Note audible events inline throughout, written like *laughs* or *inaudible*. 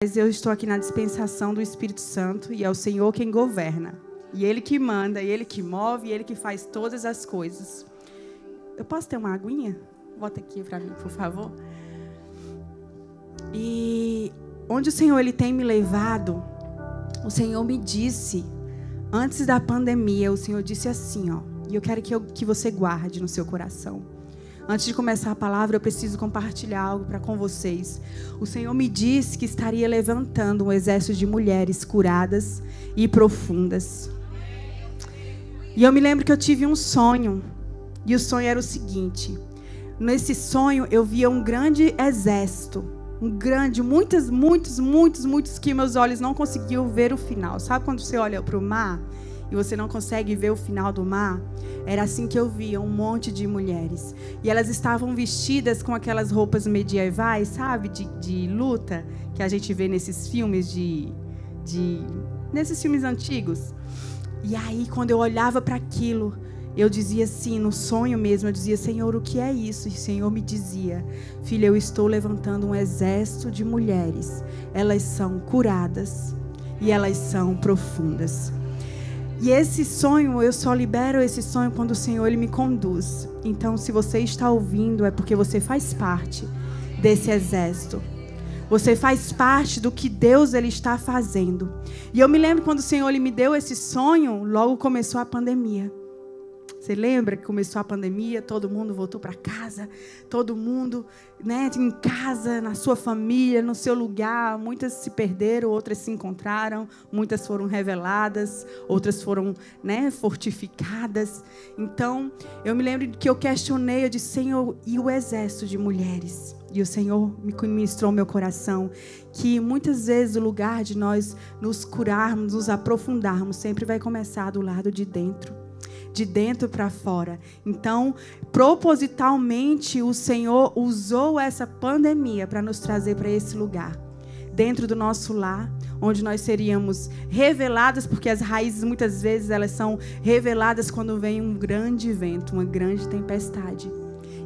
Mas eu estou aqui na dispensação do Espírito Santo e é o Senhor quem governa. E Ele que manda, e Ele que move, e Ele que faz todas as coisas. Eu posso ter uma aguinha? Bota aqui para mim, por favor. E onde o Senhor ele tem me levado, o Senhor me disse, antes da pandemia, o Senhor disse assim, ó, e eu quero que, eu, que você guarde no seu coração. Antes de começar a palavra, eu preciso compartilhar algo para com vocês. O Senhor me disse que estaria levantando um exército de mulheres curadas e profundas. E eu me lembro que eu tive um sonho. E o sonho era o seguinte: nesse sonho eu via um grande exército, um grande, muitas, muitos, muitos, muitos que meus olhos não conseguiam ver o final. Sabe quando você olha para o mar e você não consegue ver o final do mar? Era assim que eu via um monte de mulheres. E elas estavam vestidas com aquelas roupas medievais, sabe? De, de luta, que a gente vê nesses filmes de, de. nesses filmes antigos. E aí, quando eu olhava para aquilo, eu dizia assim, no sonho mesmo, eu dizia, Senhor, o que é isso? E o Senhor me dizia, filha, eu estou levantando um exército de mulheres. Elas são curadas e elas são profundas. E esse sonho, eu só libero esse sonho quando o Senhor ele me conduz. Então, se você está ouvindo, é porque você faz parte desse exército. Você faz parte do que Deus ele está fazendo. E eu me lembro quando o Senhor ele me deu esse sonho, logo começou a pandemia. Você lembra que começou a pandemia, todo mundo voltou para casa, todo mundo, né, em casa, na sua família, no seu lugar. Muitas se perderam, outras se encontraram, muitas foram reveladas, outras foram, né, fortificadas. Então, eu me lembro que eu questionei, eu disse, Senhor, e o exército de mulheres? E o Senhor me ministrou meu coração que muitas vezes o lugar de nós nos curarmos, nos aprofundarmos, sempre vai começar do lado de dentro de dentro para fora. Então, propositalmente, o Senhor usou essa pandemia para nos trazer para esse lugar. Dentro do nosso lar, onde nós seríamos reveladas, porque as raízes muitas vezes elas são reveladas quando vem um grande vento, uma grande tempestade.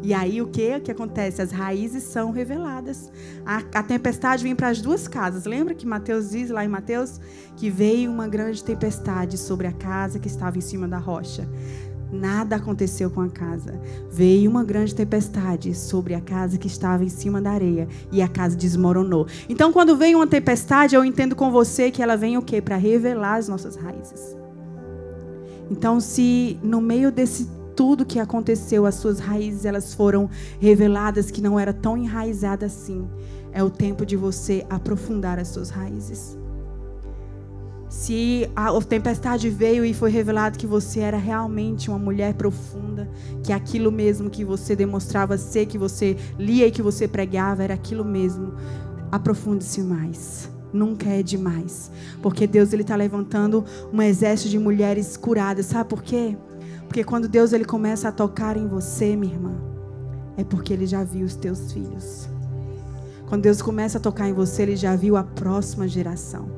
E aí o que que acontece? As raízes são reveladas. A, a tempestade vem para as duas casas. Lembra que Mateus diz lá em Mateus que veio uma grande tempestade sobre a casa que estava em cima da rocha. Nada aconteceu com a casa. Veio uma grande tempestade sobre a casa que estava em cima da areia e a casa desmoronou. Então, quando vem uma tempestade, eu entendo com você que ela vem o quê? Para revelar as nossas raízes. Então, se no meio desse tudo que aconteceu, as suas raízes elas foram reveladas que não era tão enraizada assim. É o tempo de você aprofundar as suas raízes. Se a tempestade veio e foi revelado que você era realmente uma mulher profunda, que aquilo mesmo que você demonstrava ser, que você lia e que você pregava, era aquilo mesmo. Aprofunde-se mais. Nunca é demais. Porque Deus está levantando um exército de mulheres curadas. Sabe por quê? Porque quando Deus ele começa a tocar em você, minha irmã, é porque ele já viu os teus filhos. Quando Deus começa a tocar em você, ele já viu a próxima geração.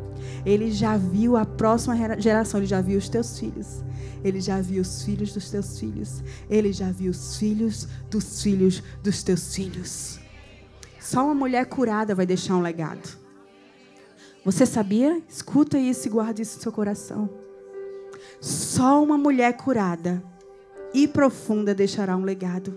Ele já viu a próxima geração, ele já viu os teus filhos. Ele já viu os filhos dos teus filhos. Ele já viu os filhos dos filhos dos teus filhos. Só uma mulher curada vai deixar um legado. Você sabia? Escuta isso e guarde isso no seu coração. Só uma mulher curada e profunda deixará um legado.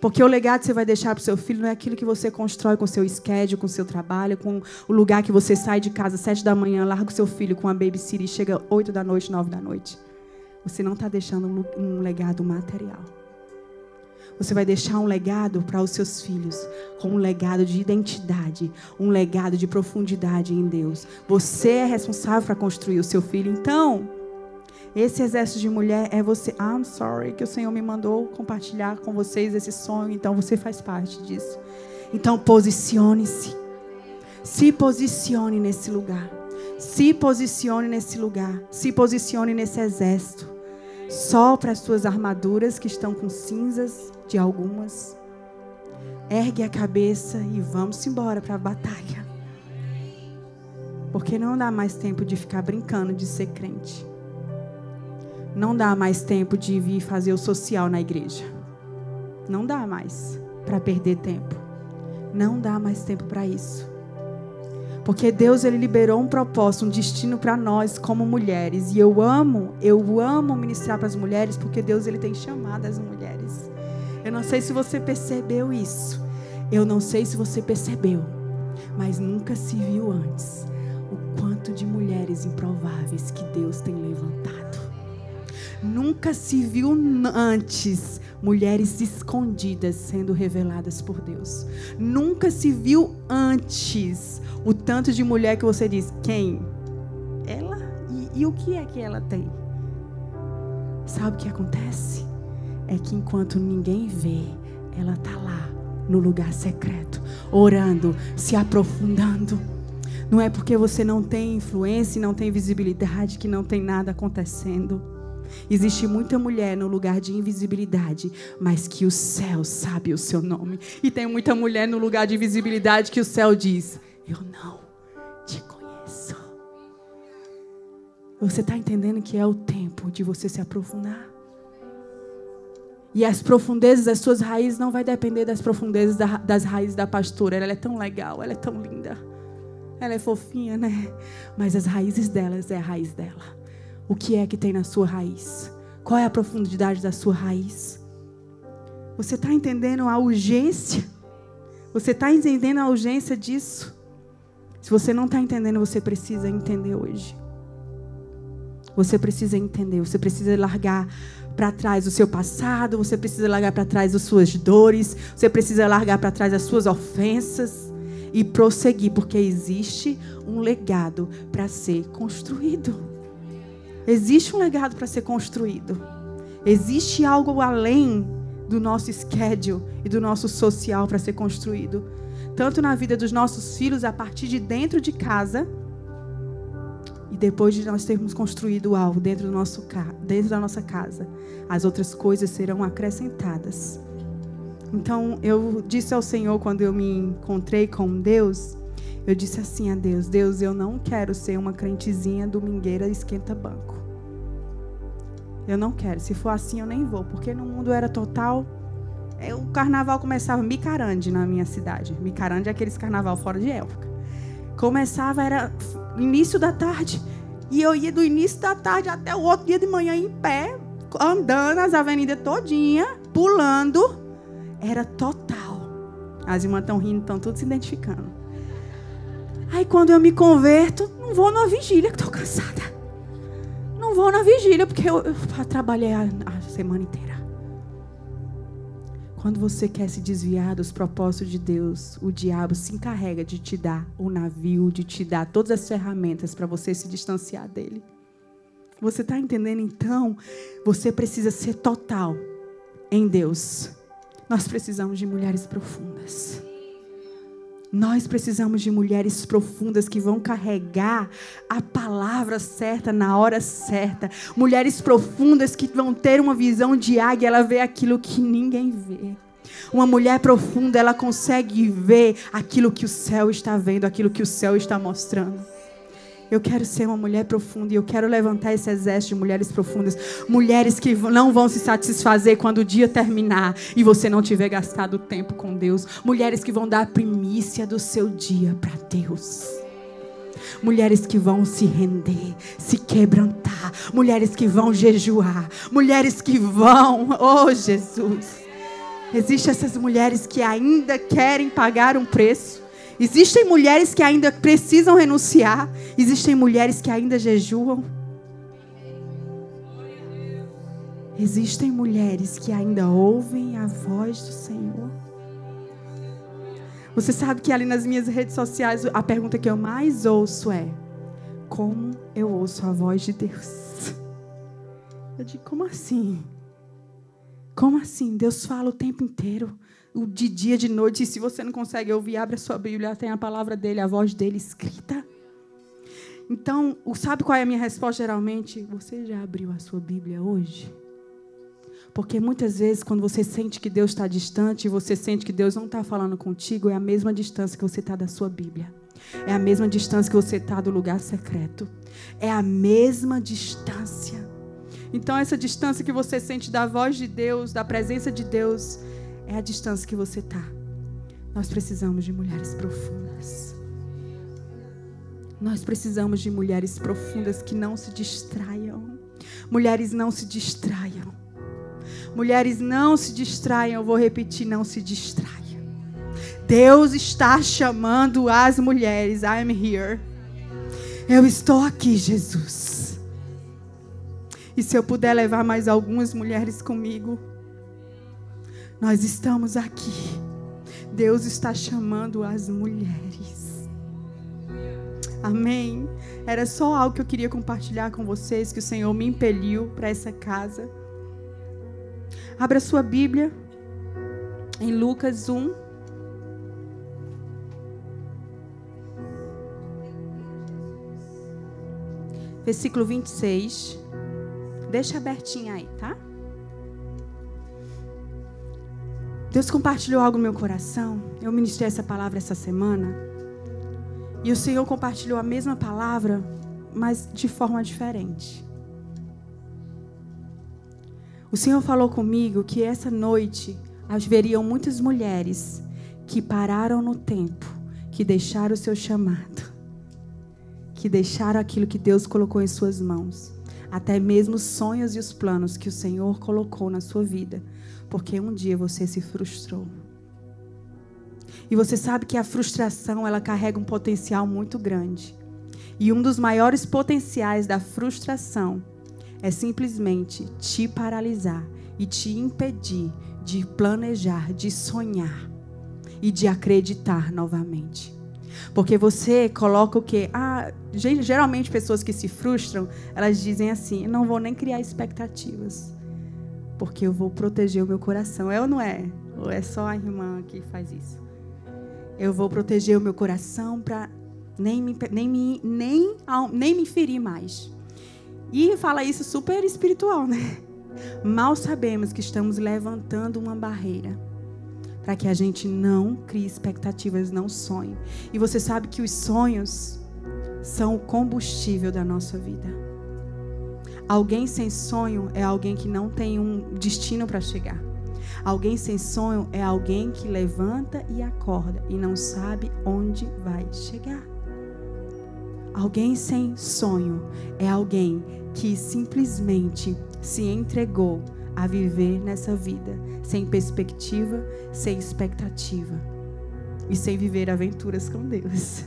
Porque o legado que você vai deixar para o seu filho não é aquilo que você constrói com seu schedule, com seu trabalho, com o lugar que você sai de casa sete da manhã, larga o seu filho com a babysitter e chega oito da noite, nove da noite. Você não está deixando um legado material. Você vai deixar um legado para os seus filhos, com um legado de identidade, um legado de profundidade em Deus. Você é responsável para construir o seu filho. Então, esse exército de mulher é você. I'm sorry que o Senhor me mandou compartilhar com vocês esse sonho, então você faz parte disso. Então posicione-se. Se posicione nesse lugar. Se posicione nesse lugar. Se posicione nesse exército. Sopra as suas armaduras que estão com cinzas de algumas. Ergue a cabeça e vamos embora para a batalha. Porque não dá mais tempo de ficar brincando de ser crente. Não dá mais tempo de vir fazer o social na igreja. Não dá mais para perder tempo. Não dá mais tempo para isso. Porque Deus ele liberou um propósito, um destino para nós como mulheres. E eu amo, eu amo ministrar para as mulheres porque Deus ele tem chamado as mulheres. Eu não sei se você percebeu isso. Eu não sei se você percebeu, mas nunca se viu antes o quanto de mulheres improváveis que Deus tem levantado. Nunca se viu antes mulheres escondidas sendo reveladas por Deus. Nunca se viu antes o tanto de mulher que você diz: quem? Ela? E, e o que é que ela tem? Sabe o que acontece? É que enquanto ninguém vê, ela está lá, no lugar secreto, orando, se aprofundando. Não é porque você não tem influência não tem visibilidade que não tem nada acontecendo. Existe muita mulher no lugar de invisibilidade, mas que o céu sabe o seu nome. E tem muita mulher no lugar de invisibilidade que o céu diz: Eu não te conheço. Você está entendendo que é o tempo de você se aprofundar? E as profundezas das suas raízes não vai depender das profundezas das raízes da pastora. Ela é tão legal, ela é tão linda. Ela é fofinha, né? Mas as raízes delas é a raiz dela. O que é que tem na sua raiz? Qual é a profundidade da sua raiz? Você está entendendo a urgência? Você está entendendo a urgência disso? Se você não está entendendo, você precisa entender hoje. Você precisa entender, você precisa largar para trás o seu passado, você precisa largar para trás as suas dores, você precisa largar para trás as suas ofensas e prosseguir, porque existe um legado para ser construído. Existe um legado para ser construído. Existe algo além do nosso schedule e do nosso social para ser construído. Tanto na vida dos nossos filhos, a partir de dentro de casa, e depois de nós termos construído algo dentro, do nosso, dentro da nossa casa, as outras coisas serão acrescentadas. Então, eu disse ao Senhor, quando eu me encontrei com Deus, eu disse assim a Deus: Deus, eu não quero ser uma crentezinha domingueira esquenta-banco. Eu não quero. Se for assim, eu nem vou, porque no mundo era total. É, o carnaval começava Micarande na minha cidade. Micarande é aqueles carnaval fora de época. Começava, era início da tarde. E eu ia do início da tarde até o outro dia de manhã em pé, andando as avenidas todinha, pulando. Era total. As irmãs estão rindo, estão tudo se identificando. Aí quando eu me converto, não vou na vigília, que estou cansada. Não vou na vigília, porque eu, eu trabalhei a, a semana inteira. Quando você quer se desviar dos propósitos de Deus, o diabo se encarrega de te dar o navio, de te dar todas as ferramentas para você se distanciar dele. Você está entendendo? Então, você precisa ser total em Deus. Nós precisamos de mulheres profundas. Nós precisamos de mulheres profundas que vão carregar a palavra certa na hora certa. Mulheres profundas que vão ter uma visão de águia, ela vê aquilo que ninguém vê. Uma mulher profunda, ela consegue ver aquilo que o céu está vendo, aquilo que o céu está mostrando. Eu quero ser uma mulher profunda e eu quero levantar esse exército de mulheres profundas. Mulheres que não vão se satisfazer quando o dia terminar e você não tiver gastado tempo com Deus. Mulheres que vão dar a primícia do seu dia para Deus. Mulheres que vão se render, se quebrantar. Mulheres que vão jejuar. Mulheres que vão, *laughs* oh Jesus. Existem essas mulheres que ainda querem pagar um preço. Existem mulheres que ainda precisam renunciar. Existem mulheres que ainda jejuam. Existem mulheres que ainda ouvem a voz do Senhor. Você sabe que ali nas minhas redes sociais a pergunta que eu mais ouço é: Como eu ouço a voz de Deus? Eu digo: Como assim? Como assim? Deus fala o tempo inteiro de dia, de noite. E se você não consegue ouvir, abre a sua Bíblia, tem a palavra dele, a voz dele escrita. Então, sabe qual é a minha resposta geralmente? Você já abriu a sua Bíblia hoje? Porque muitas vezes, quando você sente que Deus está distante, você sente que Deus não está falando contigo, é a mesma distância que você está da sua Bíblia. É a mesma distância que você está do lugar secreto. É a mesma distância. Então, essa distância que você sente da voz de Deus, da presença de Deus, é a distância que você está. Nós precisamos de mulheres profundas. Nós precisamos de mulheres profundas que não se distraiam. Mulheres não se distraiam. Mulheres não se distraiam. Eu vou repetir: não se distraiam. Deus está chamando as mulheres. I'm here. Eu estou aqui, Jesus. E se eu puder levar mais algumas mulheres comigo, nós estamos aqui. Deus está chamando as mulheres. Amém. Era só algo que eu queria compartilhar com vocês, que o Senhor me impeliu para essa casa. Abra sua Bíblia em Lucas 1. Versículo 26. Deixa abertinho aí, tá? Deus compartilhou algo no meu coração. Eu ministrei essa palavra essa semana. E o Senhor compartilhou a mesma palavra, mas de forma diferente. O Senhor falou comigo que essa noite haveriam muitas mulheres que pararam no tempo, que deixaram o seu chamado, que deixaram aquilo que Deus colocou em suas mãos, até mesmo os sonhos e os planos que o Senhor colocou na sua vida porque um dia você se frustrou. E você sabe que a frustração, ela carrega um potencial muito grande. E um dos maiores potenciais da frustração é simplesmente te paralisar e te impedir de planejar, de sonhar e de acreditar novamente. Porque você coloca o quê? Ah, geralmente pessoas que se frustram, elas dizem assim: não vou nem criar expectativas porque eu vou proteger o meu coração. É ou não é? Ou é só a irmã que faz isso? Eu vou proteger o meu coração para nem me, nem, me, nem, nem me ferir mais. E fala isso super espiritual, né? Mal sabemos que estamos levantando uma barreira para que a gente não crie expectativas, não sonhe. E você sabe que os sonhos são o combustível da nossa vida. Alguém sem sonho é alguém que não tem um destino para chegar. Alguém sem sonho é alguém que levanta e acorda e não sabe onde vai chegar. Alguém sem sonho é alguém que simplesmente se entregou a viver nessa vida sem perspectiva, sem expectativa e sem viver aventuras com Deus.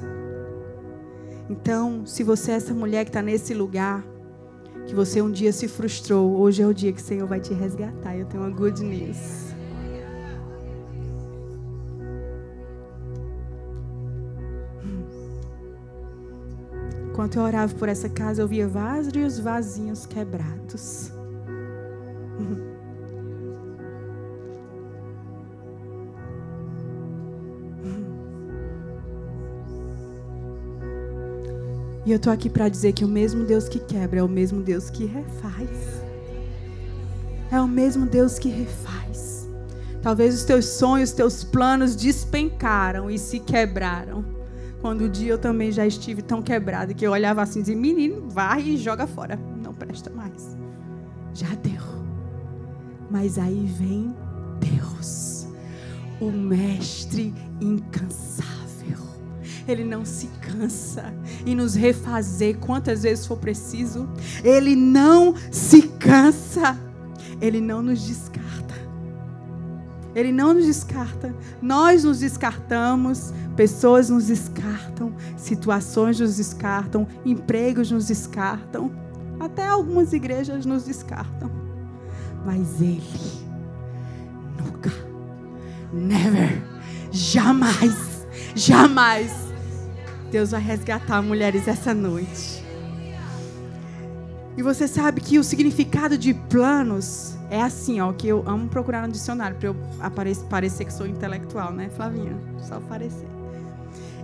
Então, se você é essa mulher que está nesse lugar, que você um dia se frustrou, hoje é o dia que o Senhor vai te resgatar. Eu tenho uma good news. Enquanto eu orava por essa casa, eu via vários vasinhos quebrados. E eu tô aqui para dizer que o mesmo Deus que quebra é o mesmo Deus que refaz. É o mesmo Deus que refaz. Talvez os teus sonhos, os teus planos despencaram e se quebraram. Quando o dia eu também já estive tão quebrado que eu olhava assim e dizia: Menino, vai e joga fora. Não presta mais. Já deu. Mas aí vem Deus, o Mestre incansável ele não se cansa em nos refazer quantas vezes for preciso. Ele não se cansa. Ele não nos descarta. Ele não nos descarta. Nós nos descartamos, pessoas nos descartam, situações nos descartam, empregos nos descartam, até algumas igrejas nos descartam. Mas Ele nunca, never, jamais, jamais Deus vai resgatar mulheres essa noite. E você sabe que o significado de planos é assim, ó, que eu amo procurar no dicionário para eu parecer que sou intelectual, né, Flavinha? Só parecer.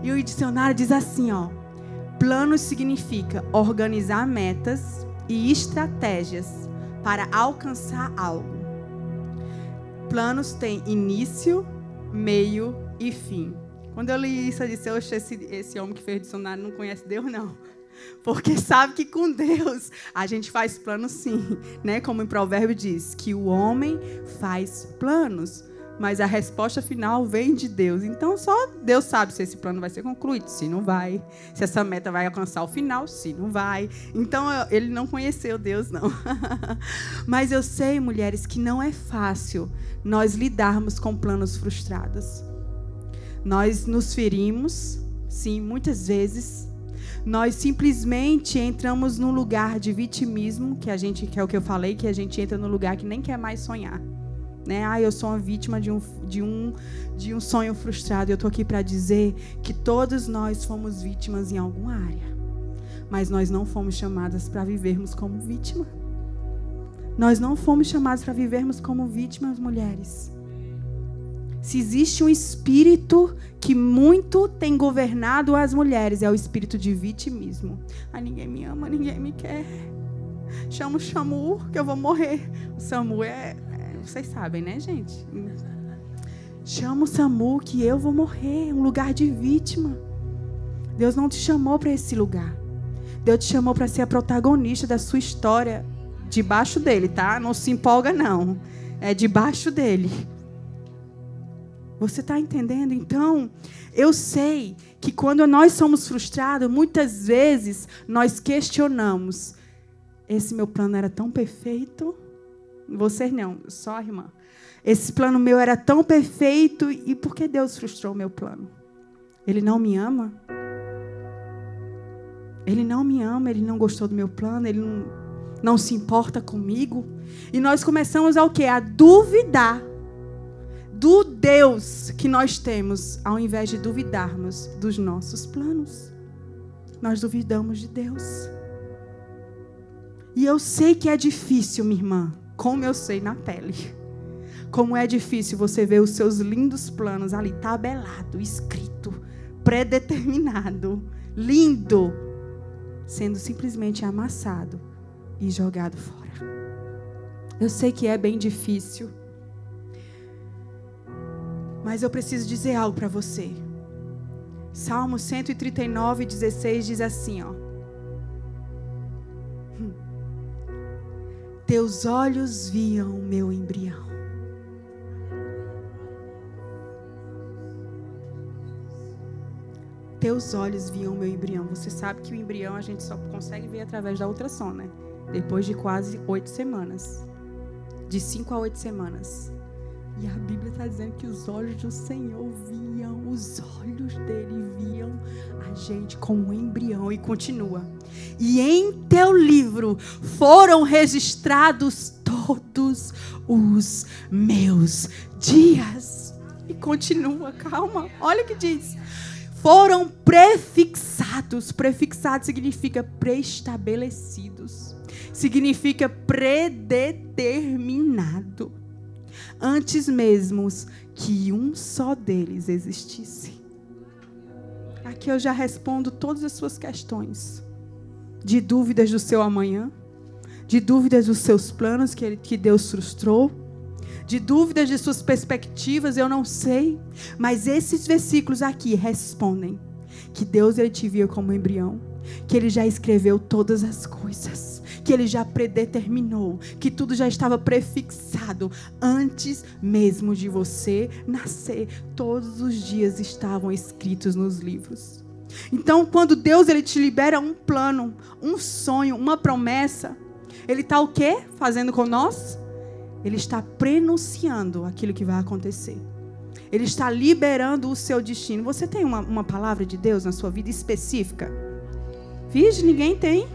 E o dicionário diz assim, ó: planos significa organizar metas e estratégias para alcançar algo. Planos têm início, meio e fim. Quando eu li isso, eu disse: Oxe, esse, esse homem que fez dicionário não conhece Deus, não. *laughs* Porque sabe que com Deus a gente faz planos sim, né? Como em provérbio diz, que o homem faz planos, mas a resposta final vem de Deus. Então só Deus sabe se esse plano vai ser concluído, se não vai, se essa meta vai alcançar o final, se não vai. Então ele não conheceu Deus não. *laughs* mas eu sei, mulheres, que não é fácil nós lidarmos com planos frustrados. Nós nos ferimos, sim, muitas vezes. Nós simplesmente entramos num lugar de vitimismo, que a gente, que é o que eu falei, que a gente entra no lugar que nem quer mais sonhar. Né? Ah, eu sou uma vítima de um, de um, de um sonho frustrado. Eu estou aqui para dizer que todos nós fomos vítimas em alguma área. Mas nós não fomos chamadas para vivermos como vítima. Nós não fomos chamados para vivermos como vítimas, mulheres. Se existe um espírito que muito tem governado as mulheres, é o espírito de vitimismo. Ah, ninguém me ama, ninguém me quer. Chama o Chamu que eu vou morrer. O Samu é, vocês sabem, né, gente? Chama o SAMU que eu vou morrer, um lugar de vítima. Deus não te chamou para esse lugar. Deus te chamou para ser a protagonista da sua história debaixo dele, tá? Não se empolga não. É debaixo dele. Você está entendendo? Então, eu sei que quando nós somos frustrados, muitas vezes nós questionamos: esse meu plano era tão perfeito, vocês não, só a irmã. Esse plano meu era tão perfeito e por que Deus frustrou o meu plano? Ele não me ama? Ele não me ama, ele não gostou do meu plano, ele não, não se importa comigo. E nós começamos a o quê? A duvidar do Deus que nós temos, ao invés de duvidarmos dos nossos planos. Nós duvidamos de Deus. E eu sei que é difícil, minha irmã. Como eu sei na pele. Como é difícil você ver os seus lindos planos ali tabelado, escrito, predeterminado, lindo, sendo simplesmente amassado e jogado fora. Eu sei que é bem difícil. Mas eu preciso dizer algo para você. Salmo 139, 16 diz assim, ó. Teus olhos viam meu embrião. Teus olhos viam meu embrião. Você sabe que o embrião a gente só consegue ver através da ultrassom, né? Depois de quase oito semanas. De cinco a oito semanas. E a Bíblia está dizendo que os olhos do Senhor viam, os olhos dele viam a gente como um embrião. E continua. E em teu livro foram registrados todos os meus dias. E continua, calma, olha o que diz. Foram prefixados. Prefixado significa preestabelecidos. Significa predeterminado antes mesmo que um só deles existisse. Aqui eu já respondo todas as suas questões de dúvidas do seu amanhã, de dúvidas dos seus planos que, ele, que Deus frustrou, de dúvidas de suas perspectivas, eu não sei, mas esses versículos aqui respondem que Deus ele te via como embrião, que ele já escreveu todas as coisas que ele já predeterminou, que tudo já estava prefixado antes mesmo de você nascer. Todos os dias estavam escritos nos livros. Então, quando Deus ele te libera um plano, um sonho, uma promessa, ele está o quê fazendo com nós? Ele está prenunciando aquilo que vai acontecer. Ele está liberando o seu destino. Você tem uma, uma palavra de Deus na sua vida específica? Vixe, ninguém tem.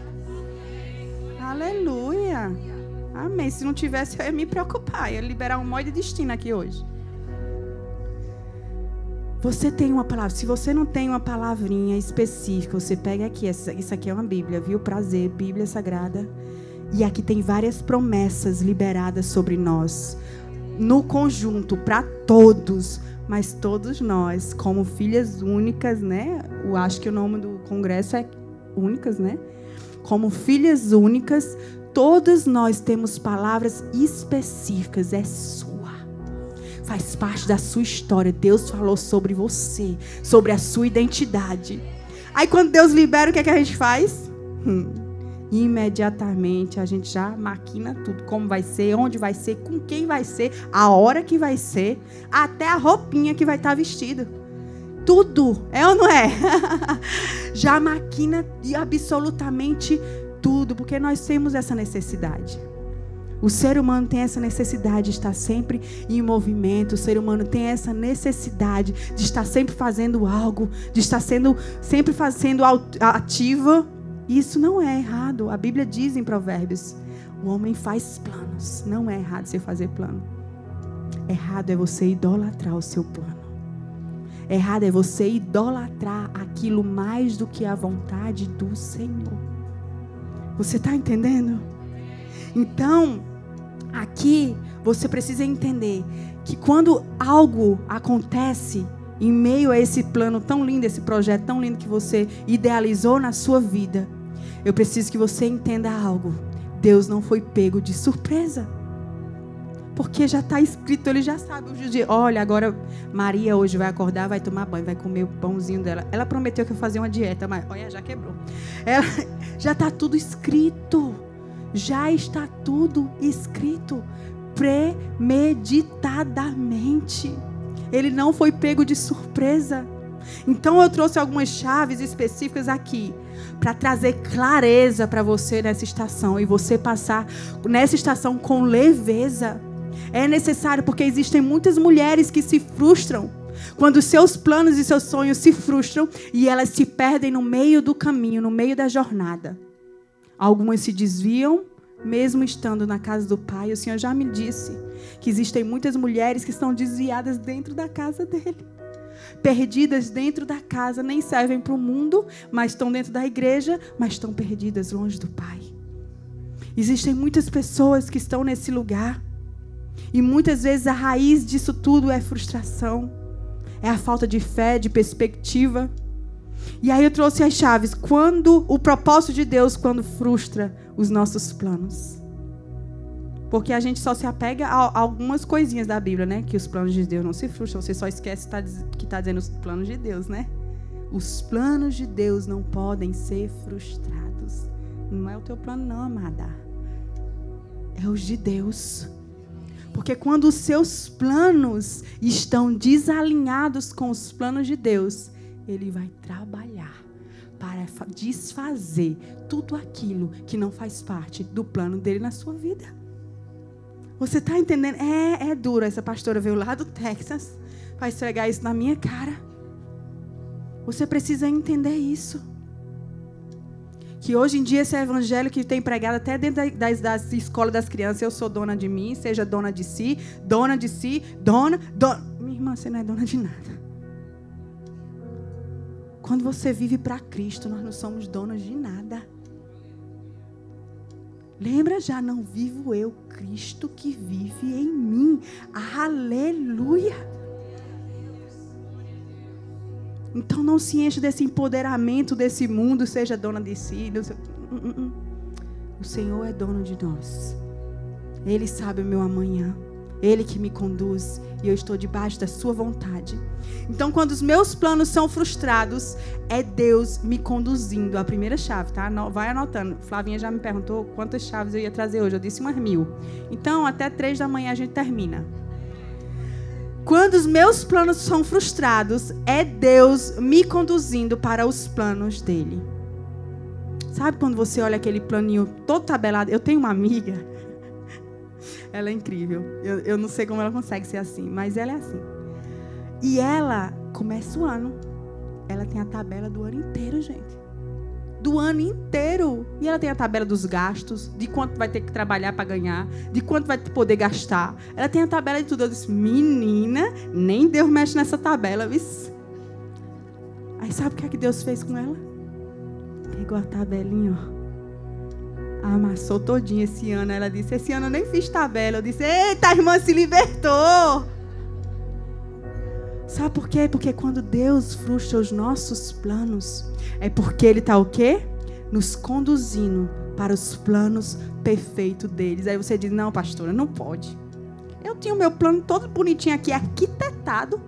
Aleluia. Amém. Se não tivesse, eu ia me preocupar. Ia liberar um monte de destino aqui hoje. Você tem uma palavra. Se você não tem uma palavrinha específica, você pega aqui. Essa, isso aqui é uma Bíblia, viu? Prazer, Bíblia Sagrada. E aqui tem várias promessas liberadas sobre nós. No conjunto, para todos. Mas todos nós, como filhas únicas, né? Eu acho que o nome do congresso é Únicas, né? Como filhas únicas, todas nós temos palavras específicas, é sua. Faz parte da sua história. Deus falou sobre você, sobre a sua identidade. Aí quando Deus libera, o que, é que a gente faz? Hum, imediatamente a gente já maquina tudo, como vai ser, onde vai ser, com quem vai ser, a hora que vai ser, até a roupinha que vai estar tá vestido. Tudo, é ou não é? *laughs* já maquina absolutamente tudo, porque nós temos essa necessidade. O ser humano tem essa necessidade de estar sempre em movimento, o ser humano tem essa necessidade de estar sempre fazendo algo, de estar sendo sempre fazendo ativa. Isso não é errado. A Bíblia diz em Provérbios: o homem faz planos. Não é errado você fazer plano. Errado é você idolatrar o seu plano. Errado é você idolatrar aquilo mais do que a vontade do Senhor. Você está entendendo? Então, aqui você precisa entender que quando algo acontece em meio a esse plano tão lindo, esse projeto tão lindo que você idealizou na sua vida, eu preciso que você entenda algo. Deus não foi pego de surpresa. Porque já está escrito, ele já sabe. Olha, agora Maria hoje vai acordar, vai tomar banho, vai comer o pãozinho dela. Ela prometeu que ia fazer uma dieta, mas olha, já quebrou. Ela, *laughs* já está tudo escrito. Já está tudo escrito premeditadamente. Ele não foi pego de surpresa. Então eu trouxe algumas chaves específicas aqui para trazer clareza para você nessa estação e você passar nessa estação com leveza. É necessário porque existem muitas mulheres que se frustram quando seus planos e seus sonhos se frustram e elas se perdem no meio do caminho, no meio da jornada. Algumas se desviam, mesmo estando na casa do pai. O Senhor já me disse que existem muitas mulheres que estão desviadas dentro da casa dele. Perdidas dentro da casa, nem servem para o mundo, mas estão dentro da igreja, mas estão perdidas longe do pai. Existem muitas pessoas que estão nesse lugar. E muitas vezes a raiz disso tudo é frustração, é a falta de fé, de perspectiva. E aí eu trouxe as chaves. Quando o propósito de Deus quando frustra os nossos planos. Porque a gente só se apega a algumas coisinhas da Bíblia, né? Que os planos de Deus não se frustram. Você só esquece que está dizendo os planos de Deus, né? Os planos de Deus não podem ser frustrados. Não é o teu plano, não, amada. É os de Deus. Porque quando os seus planos estão desalinhados com os planos de Deus, ele vai trabalhar para desfazer tudo aquilo que não faz parte do plano dele na sua vida. Você está entendendo? É, é duro. Essa pastora veio lá do Texas para esfregar isso na minha cara. Você precisa entender isso. Que hoje em dia esse evangelho que tem pregado até dentro das, das escolas das crianças, eu sou dona de mim, seja dona de si, dona de si, dona, dona. Minha irmã, você não é dona de nada. Quando você vive para Cristo, nós não somos donos de nada. Lembra já, não vivo eu, Cristo que vive em mim. Aleluia. Então não se enche desse empoderamento desse mundo, seja dona de si. Uh, uh, uh. O Senhor é dono de nós. Ele sabe o meu amanhã. Ele que me conduz e eu estou debaixo da sua vontade. Então, quando os meus planos são frustrados, é Deus me conduzindo. A primeira chave, tá? Vai anotando. Flavinha já me perguntou quantas chaves eu ia trazer hoje. Eu disse umas mil. Então, até três da manhã a gente termina. Quando os meus planos são frustrados, é Deus me conduzindo para os planos dele. Sabe quando você olha aquele planinho todo tabelado? Eu tenho uma amiga *laughs* ela é incrível. Eu, eu não sei como ela consegue ser assim, mas ela é assim. E ela começa o ano. Ela tem a tabela do ano inteiro, gente. Do ano inteiro. E ela tem a tabela dos gastos, de quanto vai ter que trabalhar para ganhar, de quanto vai poder gastar. Ela tem a tabela de tudo. Eu disse, menina, nem Deus mexe nessa tabela, viu? Aí sabe o que é que Deus fez com ela? Pegou a tabelinha, ó amassou todinha esse ano. Ela disse: Esse ano eu nem fiz tabela. Eu disse: Eita, a irmã se libertou. Sabe por quê? Porque quando Deus frustra os nossos planos, é porque Ele está o quê? Nos conduzindo para os planos perfeitos deles. Aí você diz: Não, pastora, não pode. Eu tinha o meu plano todo bonitinho aqui, arquitetado,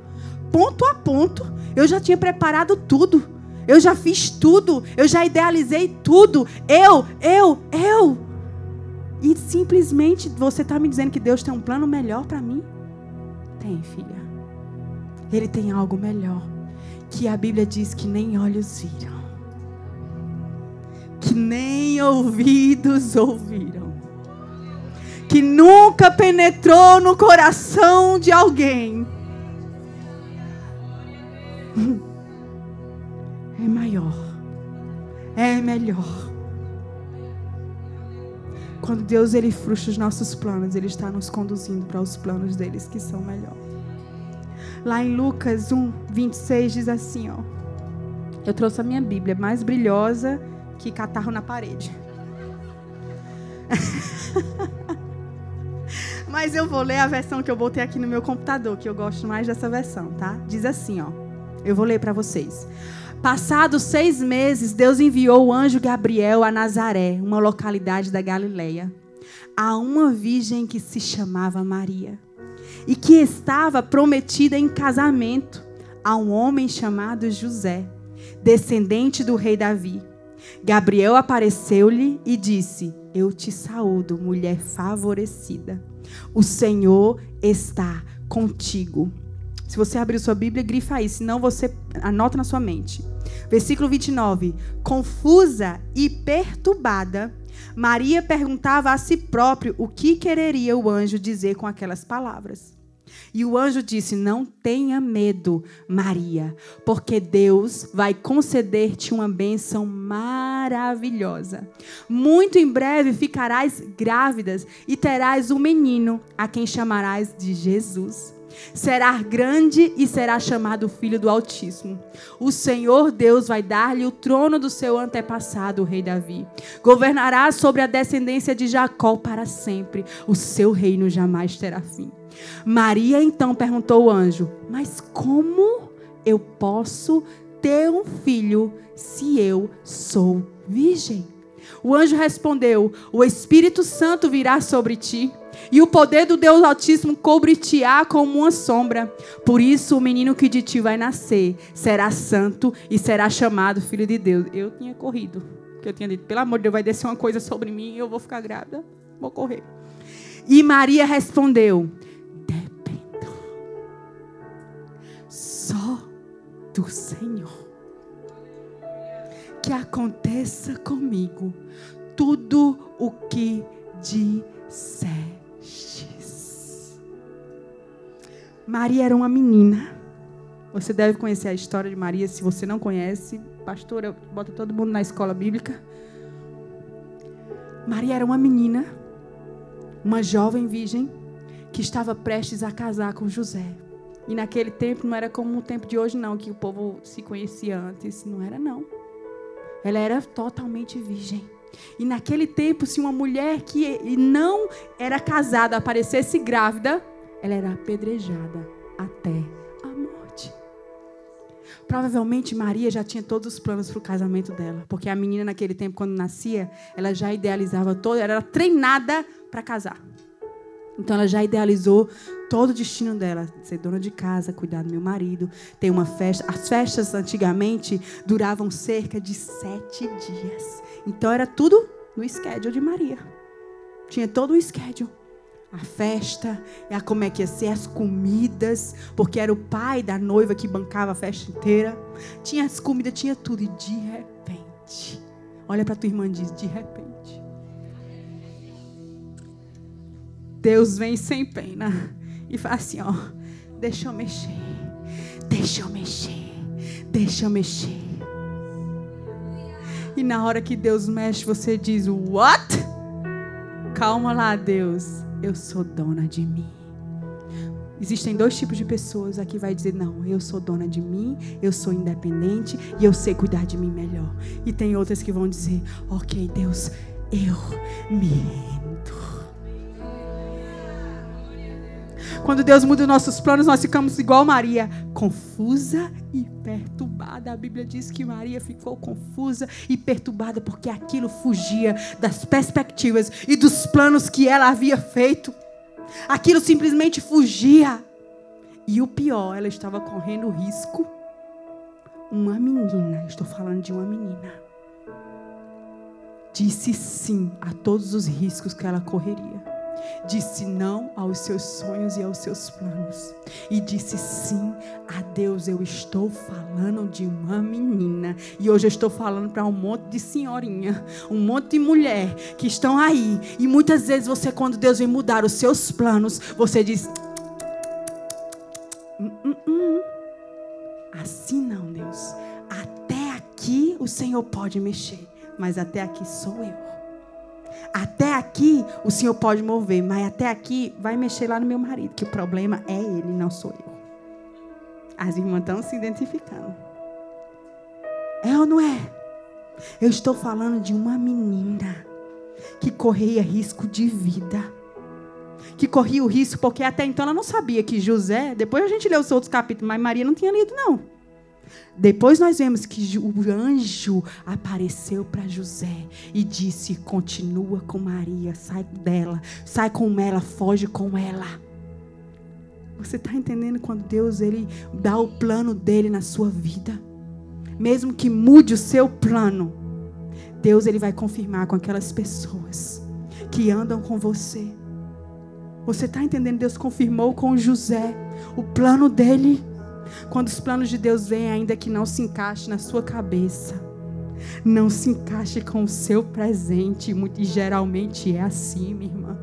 ponto a ponto. Eu já tinha preparado tudo. Eu já fiz tudo. Eu já idealizei tudo. Eu, eu, eu. E simplesmente você está me dizendo que Deus tem um plano melhor para mim? Tem, filha. Ele tem algo melhor. Que a Bíblia diz que nem olhos viram. Que nem ouvidos ouviram. Que nunca penetrou no coração de alguém. É maior. É melhor. Quando Deus ele frustra os nossos planos, ele está nos conduzindo para os planos deles que são melhor. Lá em Lucas 1, 26 diz assim, ó. Eu trouxe a minha Bíblia, mais brilhosa que catarro na parede. *laughs* Mas eu vou ler a versão que eu botei aqui no meu computador, que eu gosto mais dessa versão, tá? Diz assim, ó. Eu vou ler para vocês. Passados seis meses, Deus enviou o anjo Gabriel a Nazaré, uma localidade da Galileia, a uma virgem que se chamava Maria e que estava prometida em casamento a um homem chamado José, descendente do rei Davi. Gabriel apareceu-lhe e disse: Eu te saúdo, mulher favorecida. O Senhor está contigo. Se você abrir sua Bíblia, grifa aí, senão você anota na sua mente. Versículo 29. Confusa e perturbada, Maria perguntava a si própria o que quereria o anjo dizer com aquelas palavras. E o anjo disse: Não tenha medo, Maria, porque Deus vai conceder-te uma bênção maravilhosa. Muito em breve ficarás grávidas e terás um menino, a quem chamarás de Jesus. Será grande e será chamado Filho do Altíssimo. O Senhor Deus vai dar-lhe o trono do seu antepassado, o rei Davi. Governará sobre a descendência de Jacó para sempre. O seu reino jamais terá fim. Maria então perguntou ao anjo: Mas como eu posso ter um filho se eu sou virgem? O anjo respondeu: O Espírito Santo virá sobre ti e o poder do Deus Altíssimo cobrir-te-á como uma sombra. Por isso, o menino que de ti vai nascer será santo e será chamado Filho de Deus. Eu tinha corrido, porque eu tinha dito: pelo amor de Deus, vai descer uma coisa sobre mim e eu vou ficar grávida. Vou correr. E Maria respondeu: Dependo só do Senhor. Que aconteça comigo tudo o que disser. Maria era uma menina. Você deve conhecer a história de Maria. Se você não conhece, pastora, bota todo mundo na escola bíblica. Maria era uma menina, uma jovem virgem, que estava prestes a casar com José. E naquele tempo não era como o tempo de hoje, não, que o povo se conhecia antes. Não era, não. Ela era totalmente virgem. E naquele tempo, se uma mulher que não era casada aparecesse grávida, ela era apedrejada até a morte. Provavelmente Maria já tinha todos os planos para o casamento dela, porque a menina naquele tempo, quando nascia, ela já idealizava todo, ela era treinada para casar. Então ela já idealizou todo o destino dela, ser dona de casa, cuidar do meu marido, ter uma festa. As festas antigamente duravam cerca de sete dias. Então era tudo no schedule de Maria. Tinha todo o schedule a festa, a como é que ia ser as comidas, porque era o pai da noiva que bancava a festa inteira. Tinha as comidas, tinha tudo e de repente, olha para tua irmã e diz: de repente, Deus vem sem pena e fala assim, ó, deixa eu mexer, deixa eu mexer, deixa eu mexer. E na hora que Deus mexe, você diz: What? Calma lá, Deus eu sou dona de mim. Existem dois tipos de pessoas aqui vai dizer não, eu sou dona de mim, eu sou independente e eu sei cuidar de mim melhor. E tem outras que vão dizer, ok, Deus, eu me Quando Deus muda os nossos planos, nós ficamos igual Maria, confusa e perturbada. A Bíblia diz que Maria ficou confusa e perturbada porque aquilo fugia das perspectivas e dos planos que ela havia feito. Aquilo simplesmente fugia. E o pior, ela estava correndo risco uma menina, estou falando de uma menina, disse sim a todos os riscos que ela correria. Disse não aos seus sonhos e aos seus planos. E disse sim a Deus. Eu estou falando de uma menina. E hoje eu estou falando para um monte de senhorinha, um monte de mulher que estão aí. E muitas vezes você, quando Deus vem mudar os seus planos, você diz. Assim não, Deus. Até aqui o Senhor pode mexer, mas até aqui sou eu. Até aqui o Senhor pode mover, mas até aqui vai mexer lá no meu marido, que o problema é ele, não sou eu. As irmãs estão se identificando. É ou não é? Eu estou falando de uma menina que corria risco de vida. Que corria o risco, porque até então ela não sabia que José, depois a gente leu os outros capítulos, mas Maria não tinha lido, não. Depois nós vemos que o anjo apareceu para José e disse: Continua com Maria, sai dela, sai com ela, foge com ela. Você está entendendo quando Deus ele dá o plano dele na sua vida? Mesmo que mude o seu plano, Deus ele vai confirmar com aquelas pessoas que andam com você. Você está entendendo? Deus confirmou com José o plano dele. Quando os planos de Deus vêm, ainda que não se encaixe na sua cabeça, não se encaixe com o seu presente. E geralmente é assim, minha irmã.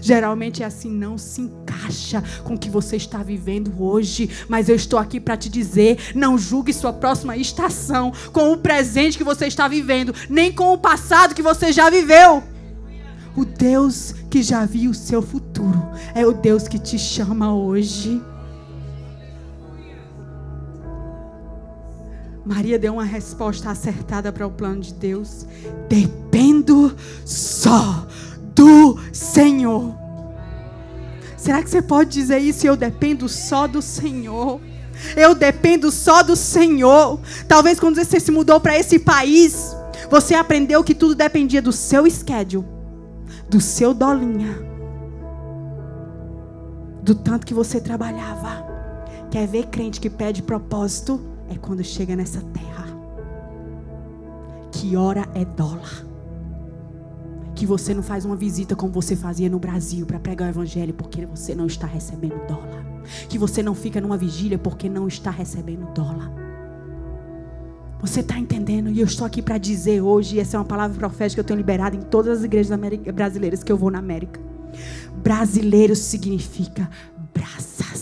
Geralmente é assim, não se encaixa com o que você está vivendo hoje. Mas eu estou aqui para te dizer: não julgue sua próxima estação com o presente que você está vivendo, nem com o passado que você já viveu. O Deus que já viu o seu futuro é o Deus que te chama hoje. Maria deu uma resposta acertada para o plano de Deus. Dependo só do Senhor. Será que você pode dizer isso? Eu dependo só do Senhor. Eu dependo só do Senhor. Talvez quando você se mudou para esse país, você aprendeu que tudo dependia do seu schedule, do seu dolinha, do tanto que você trabalhava. Quer ver crente que pede propósito? É quando chega nessa terra. Que hora é dólar. Que você não faz uma visita como você fazia no Brasil para pregar o evangelho porque você não está recebendo dólar. Que você não fica numa vigília porque não está recebendo dólar. Você está entendendo? E eu estou aqui para dizer hoje, essa é uma palavra profética que eu tenho liberado em todas as igrejas brasileiras que eu vou na América. Brasileiro significa braças.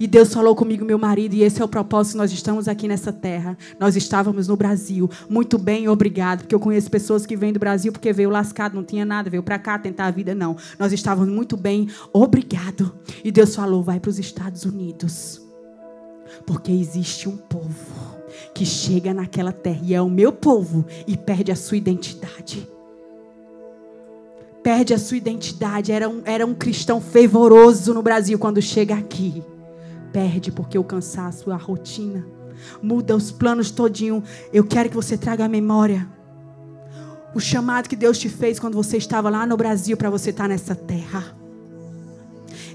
E Deus falou comigo, meu marido, e esse é o propósito. Nós estamos aqui nessa terra. Nós estávamos no Brasil. Muito bem, obrigado. Porque eu conheço pessoas que vêm do Brasil porque veio lascado, não tinha nada, veio para cá tentar a vida. Não. Nós estávamos muito bem, obrigado. E Deus falou: vai para os Estados Unidos. Porque existe um povo que chega naquela terra e é o meu povo e perde a sua identidade perde a sua identidade. Era um, era um cristão fervoroso no Brasil quando chega aqui perde porque o cansaço, a rotina, muda os planos todinho. Eu quero que você traga a memória. O chamado que Deus te fez quando você estava lá no Brasil para você estar nessa terra.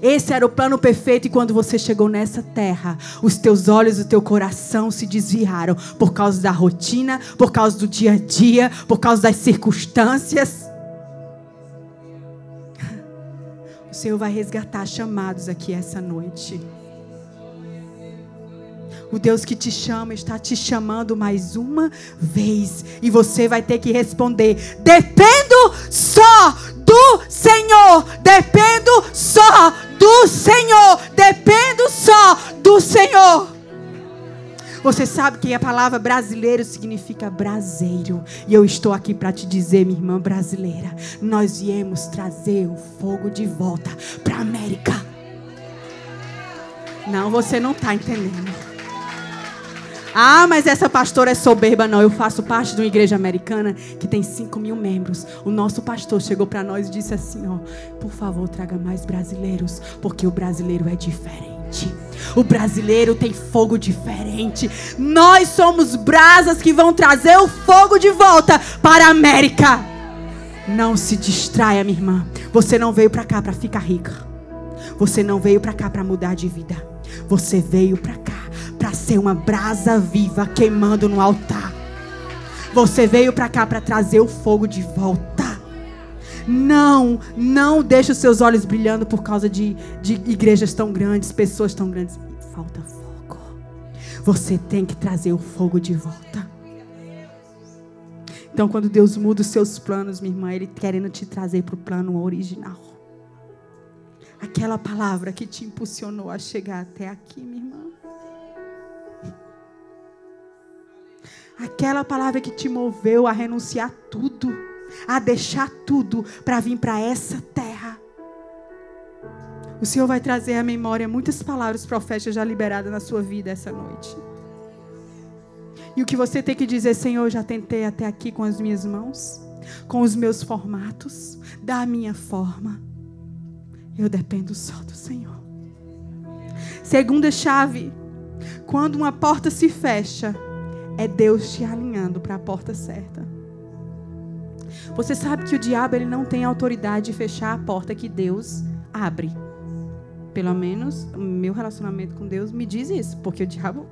Esse era o plano perfeito e quando você chegou nessa terra, os teus olhos o teu coração se desviaram por causa da rotina, por causa do dia a dia, por causa das circunstâncias. O Senhor vai resgatar chamados aqui essa noite. O Deus que te chama está te chamando mais uma vez. E você vai ter que responder: dependo só do Senhor. Dependo só do Senhor. Dependo só do Senhor. Você sabe que a palavra brasileiro significa braseiro. E eu estou aqui para te dizer, minha irmã brasileira, nós viemos trazer o fogo de volta para a América. Não, você não está entendendo. Ah, mas essa pastora é soberba. Não, eu faço parte de uma igreja americana que tem 5 mil membros. O nosso pastor chegou para nós e disse assim: ó, por favor, traga mais brasileiros, porque o brasileiro é diferente. O brasileiro tem fogo diferente. Nós somos brasas que vão trazer o fogo de volta para a América. Não se distraia, minha irmã. Você não veio para cá para ficar rica. Você não veio para cá para mudar de vida. Você veio para cá para ser uma brasa viva queimando no altar. Você veio para cá para trazer o fogo de volta. Não, não deixe os seus olhos brilhando por causa de, de igrejas tão grandes, pessoas tão grandes. Falta fogo. Você tem que trazer o fogo de volta. Então, quando Deus muda os seus planos, minha irmã, Ele querendo te trazer para o plano original. Aquela palavra que te impulsionou a chegar até aqui, minha irmã. Aquela palavra que te moveu a renunciar tudo, a deixar tudo para vir para essa terra. O Senhor vai trazer à memória muitas palavras proféticas já liberadas na sua vida essa noite. E o que você tem que dizer, Senhor, já tentei até aqui com as minhas mãos, com os meus formatos, da minha forma. Eu dependo só do Senhor. Segunda chave: quando uma porta se fecha, é Deus te alinhando para a porta certa. Você sabe que o diabo ele não tem autoridade de fechar a porta que Deus abre. Pelo menos meu relacionamento com Deus me diz isso, porque o diabo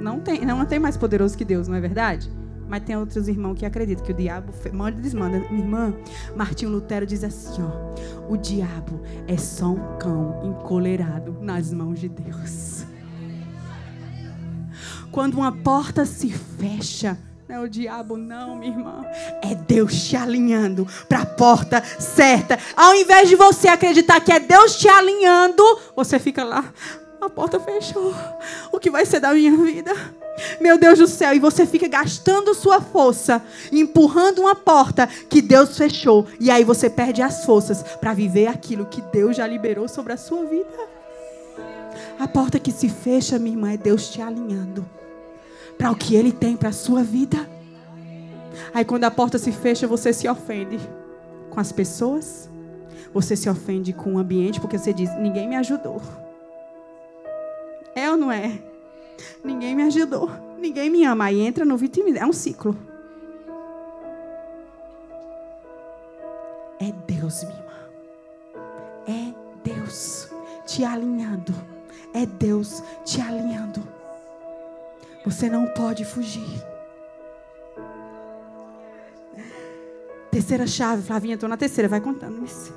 não tem, não tem mais poderoso que Deus, não é verdade? Mas tem outros irmãos que acreditam que o diabo manda e desmanda. Minha irmã, Martinho Lutero diz assim, ó: O diabo é só um cão encolerado nas mãos de Deus. Quando uma porta se fecha, não é o diabo, não, minha irmã. É Deus te alinhando para a porta certa. Ao invés de você acreditar que é Deus te alinhando, você fica lá. A porta fechou. O que vai ser da minha vida? Meu Deus do céu, e você fica gastando sua força, empurrando uma porta que Deus fechou, e aí você perde as forças para viver aquilo que Deus já liberou sobre a sua vida. A porta que se fecha, minha irmã, é Deus te alinhando para o que Ele tem para a sua vida. Aí quando a porta se fecha, você se ofende com as pessoas, você se ofende com o ambiente, porque você diz: ninguém me ajudou. É ou não é? Ninguém me ajudou. Ninguém me ama. Aí entra no vitimismo. É um ciclo. É Deus, minha irmã. É Deus te alinhando. É Deus te alinhando. Você não pode fugir. Terceira chave, Flavinha, estou na terceira, vai contando isso.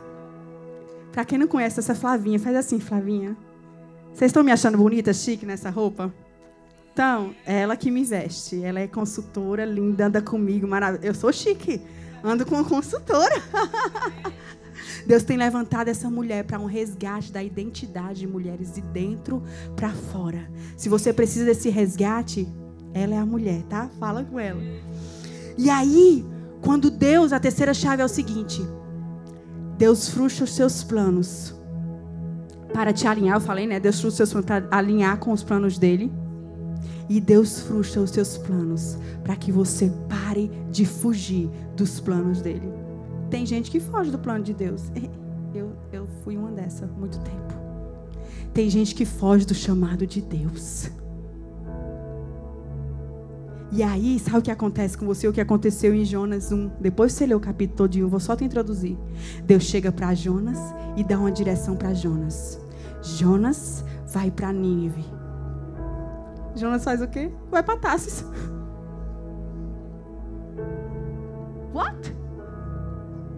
Para quem não conhece essa Flavinha, faz assim, Flavinha. Vocês estão me achando bonita, chique nessa roupa? Então, é ela que me veste. Ela é consultora, linda, anda comigo, maravilhosa. Eu sou chique, ando com consultora. *laughs* Deus tem levantado essa mulher para um resgate da identidade de mulheres de dentro para fora. Se você precisa desse resgate, ela é a mulher, tá? Fala com ela. E aí, quando Deus, a terceira chave é o seguinte: Deus frustra os seus planos para te alinhar. Eu falei, né? Deus frustra os seus planos para alinhar com os planos dele. E Deus frustra os seus planos para que você pare de fugir dos planos dele. Tem gente que foge do plano de Deus. *laughs* Eu, eu fui uma dessa muito tempo. Tem gente que foge do chamado de Deus. E aí, sabe o que acontece com você? O que aconteceu em Jonas 1? Depois você lê o capítulo todinho, vou só te introduzir. Deus chega para Jonas e dá uma direção para Jonas. Jonas vai para Nínive. Jonas faz o quê? Vai para Tarsis. *laughs* What?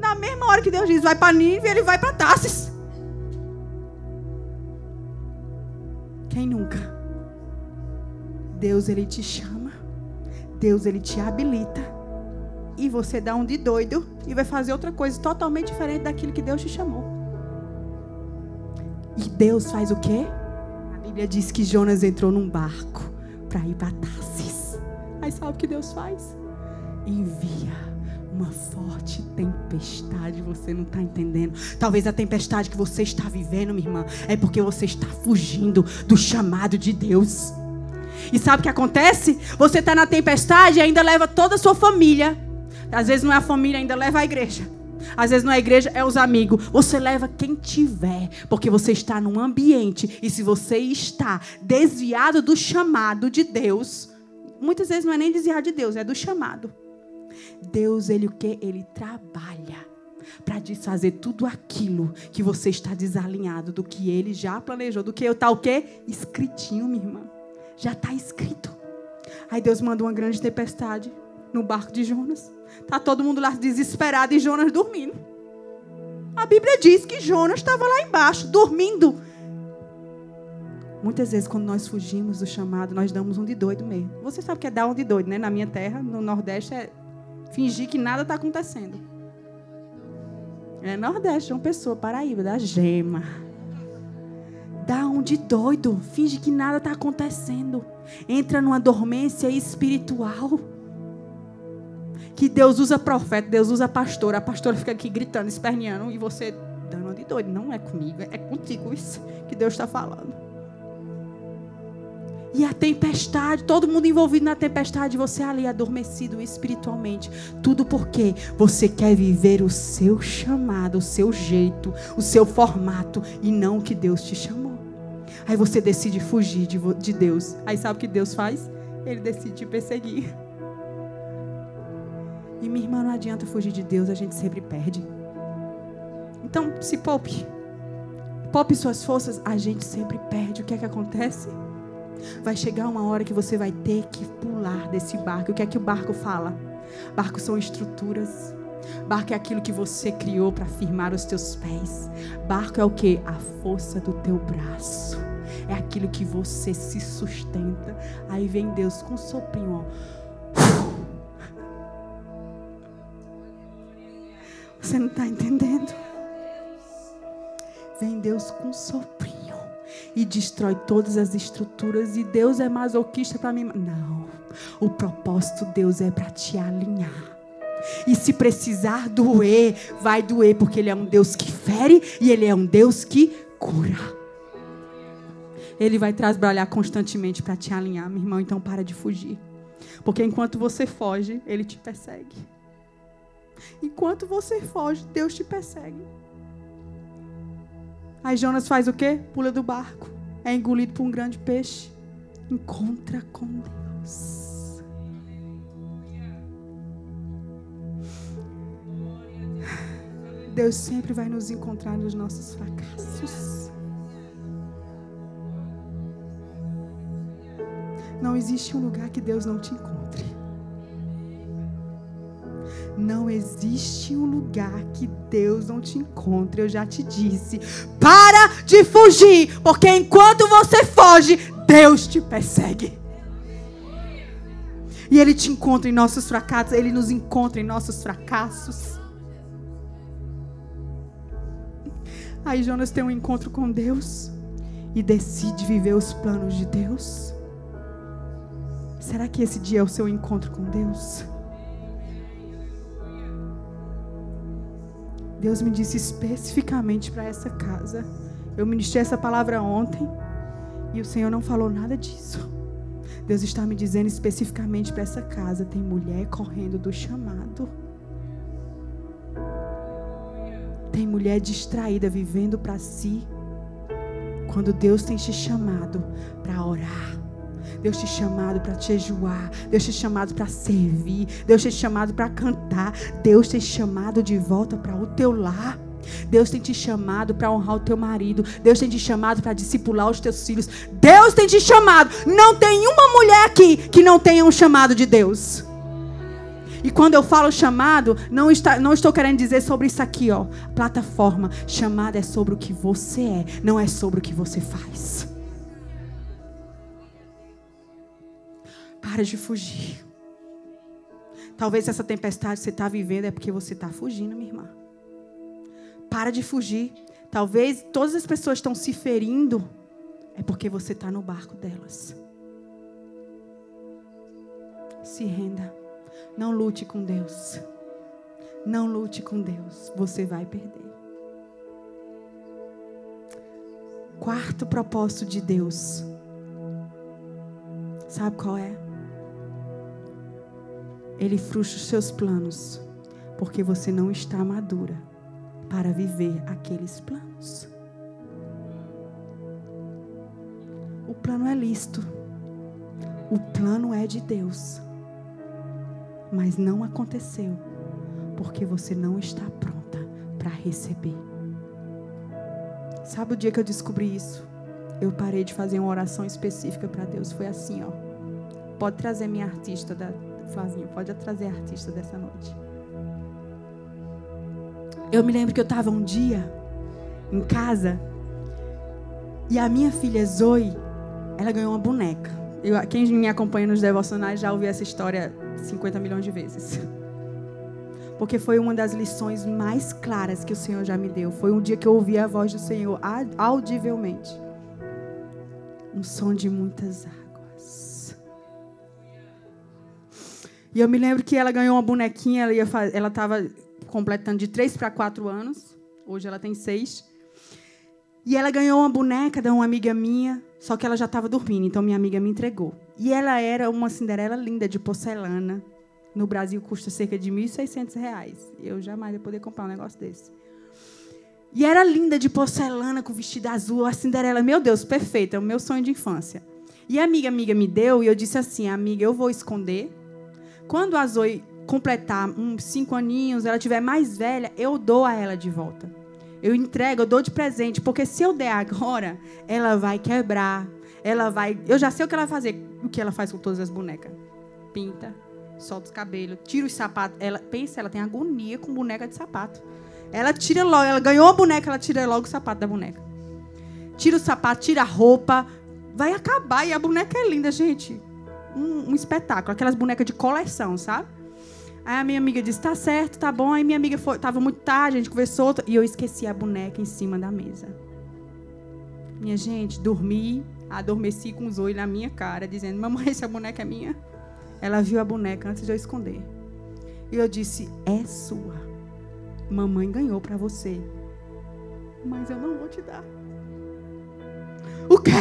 Na mesma hora que Deus diz vai para Nínive, ele vai para Tarsis. Quem nunca? Deus ele te chama. Deus ele te habilita. E você dá um de doido e vai fazer outra coisa totalmente diferente daquilo que Deus te chamou. E Deus faz o quê? A Bíblia diz que Jonas entrou num barco para ir para Tarsis. Aí sabe o que Deus faz? Envia uma forte tempestade, você não está entendendo. Talvez a tempestade que você está vivendo, minha irmã, é porque você está fugindo do chamado de Deus. E sabe o que acontece? Você está na tempestade e ainda leva toda a sua família. Às vezes não é a família, ainda leva a igreja. Às vezes não é a igreja, é os amigos. Você leva quem tiver, porque você está num ambiente. E se você está desviado do chamado de Deus, muitas vezes não é nem desviado de Deus, é do chamado. Deus, ele o que? Ele trabalha para desfazer tudo aquilo que você está desalinhado do que ele já planejou, do que está o quê? Escritinho, minha irmã. Já está escrito. Aí Deus manda uma grande tempestade no barco de Jonas. Tá todo mundo lá desesperado e Jonas dormindo. A Bíblia diz que Jonas estava lá embaixo, dormindo. Muitas vezes, quando nós fugimos do chamado, nós damos um de doido mesmo. Você sabe o que é dar um de doido, né? Na minha terra, no Nordeste, é fingir que nada está acontecendo. É Nordeste, João Pessoa, Paraíba, da Gema. Dá um de doido, finge que nada está acontecendo. Entra numa dormência espiritual. Que Deus usa profeta, Deus usa pastor. A pastora fica aqui gritando, esperneando, e você dando uma de doido. Não é comigo, é contigo isso que Deus está falando. E a tempestade, todo mundo envolvido na tempestade, você ali adormecido espiritualmente. Tudo porque você quer viver o seu chamado, o seu jeito, o seu formato e não o que Deus te chamou. Aí você decide fugir de, de Deus. Aí sabe o que Deus faz? Ele decide te perseguir. E minha irmã, não adianta fugir de Deus, a gente sempre perde. Então, se poupe. Poupe suas forças, a gente sempre perde. O que é que acontece? Vai chegar uma hora que você vai ter que pular desse barco. O que é que o barco fala? Barco são estruturas. Barco é aquilo que você criou para firmar os teus pés. Barco é o que? A força do teu braço. É aquilo que você se sustenta. Aí vem Deus com um soprinho, ó. Você não está entendendo? Vem Deus com um soprinho e destrói todas as estruturas e Deus é masoquista para mim. Não. O propósito de Deus é para te alinhar. E se precisar doer, vai doer, porque Ele é um Deus que fere e Ele é um Deus que cura. Ele vai trabalhar constantemente para te alinhar, meu irmão. Então para de fugir. Porque enquanto você foge, Ele te persegue. Enquanto você foge, Deus te persegue. Aí Jonas faz o quê? Pula do barco. É engolido por um grande peixe. Encontra com Deus. Deus sempre vai nos encontrar nos nossos fracassos. Não existe um lugar que Deus não te encontre. Não existe um lugar que Deus não te encontre. Eu já te disse. Para de fugir, porque enquanto você foge, Deus te persegue. E Ele te encontra em nossos fracassos, Ele nos encontra em nossos fracassos. Aí Jonas tem um encontro com Deus e decide viver os planos de Deus. Será que esse dia é o seu encontro com Deus? Deus me disse especificamente para essa casa. Eu ministrei essa palavra ontem e o Senhor não falou nada disso. Deus está me dizendo especificamente para essa casa: tem mulher correndo do chamado. Tem mulher distraída, vivendo para si. Quando Deus tem te chamado para orar Deus te chamado para te jejuar. Deus te chamado para servir. Deus te chamado para cantar. Deus te chamado de volta para o teu lar. Deus tem te chamado para honrar o teu marido. Deus tem te chamado para discipular os teus filhos. Deus tem te chamado. Não tem uma mulher aqui que não tenha um chamado de Deus. E quando eu falo chamado, não, está, não estou querendo dizer sobre isso aqui, ó. Plataforma. Chamada é sobre o que você é, não é sobre o que você faz. Para de fugir. Talvez essa tempestade que você está vivendo é porque você está fugindo, minha irmã. Para de fugir. Talvez todas as pessoas estão se ferindo. É porque você está no barco delas. Se renda. Não lute com Deus. Não lute com Deus. Você vai perder. Quarto propósito de Deus. Sabe qual é? Ele frustra os seus planos, porque você não está madura para viver aqueles planos. O plano é lícito. O plano é de Deus. Mas não aconteceu porque você não está pronta para receber. Sabe o dia que eu descobri isso? eu parei de fazer uma oração específica para Deus. Foi assim, ó. Pode trazer minha artista da Flavinho, pode trazer artista dessa noite. Eu me lembro que eu estava um dia em casa e a minha filha Zoe, ela ganhou uma boneca. Eu, quem me acompanha nos devocionais já ouviu essa história 50 milhões de vezes. *laughs* Porque foi uma das lições mais claras que o Senhor já me deu. Foi um dia que eu ouvi a voz do Senhor audivelmente. Um som de muitas águas. E eu me lembro que ela ganhou uma bonequinha, ela estava completando de 3 para 4 anos. Hoje ela tem 6. E ela ganhou uma boneca de uma amiga minha, só que ela já estava dormindo, então minha amiga me entregou. E ela era uma Cinderela linda de porcelana. No Brasil custa cerca de R$ 1.600. Eu jamais ia poder comprar um negócio desse. E era linda de porcelana, com vestido azul, a Cinderela, meu Deus, perfeita, é o meu sonho de infância. E a amiga amiga me deu e eu disse assim, amiga, eu vou esconder. Quando a Zoe completar uns cinco aninhos, ela tiver mais velha, eu dou a ela de volta. Eu entrego, eu dou de presente, porque se eu der agora, ela vai quebrar. Ela vai. Eu já sei o que ela vai fazer. O que ela faz com todas as bonecas? Pinta, solta os cabelos, tira os sapatos. Ela pensa, ela tem agonia com boneca de sapato. Ela tira logo, ela ganhou a boneca, ela tira logo o sapato da boneca. Tira o sapato, tira a roupa, vai acabar e a boneca é linda, gente. Um, um espetáculo, aquelas bonecas de coleção, sabe? Aí a minha amiga disse: tá certo, tá bom. Aí minha amiga foi, tava muito tarde, a gente conversou e eu esqueci a boneca em cima da mesa. Minha gente, dormi, adormeci com os olhos na minha cara, dizendo: Mamãe, *laughs* essa boneca é minha. Ela viu a boneca antes de eu esconder. E eu disse: É sua. Mamãe ganhou para você. Mas eu não vou te dar. O quê?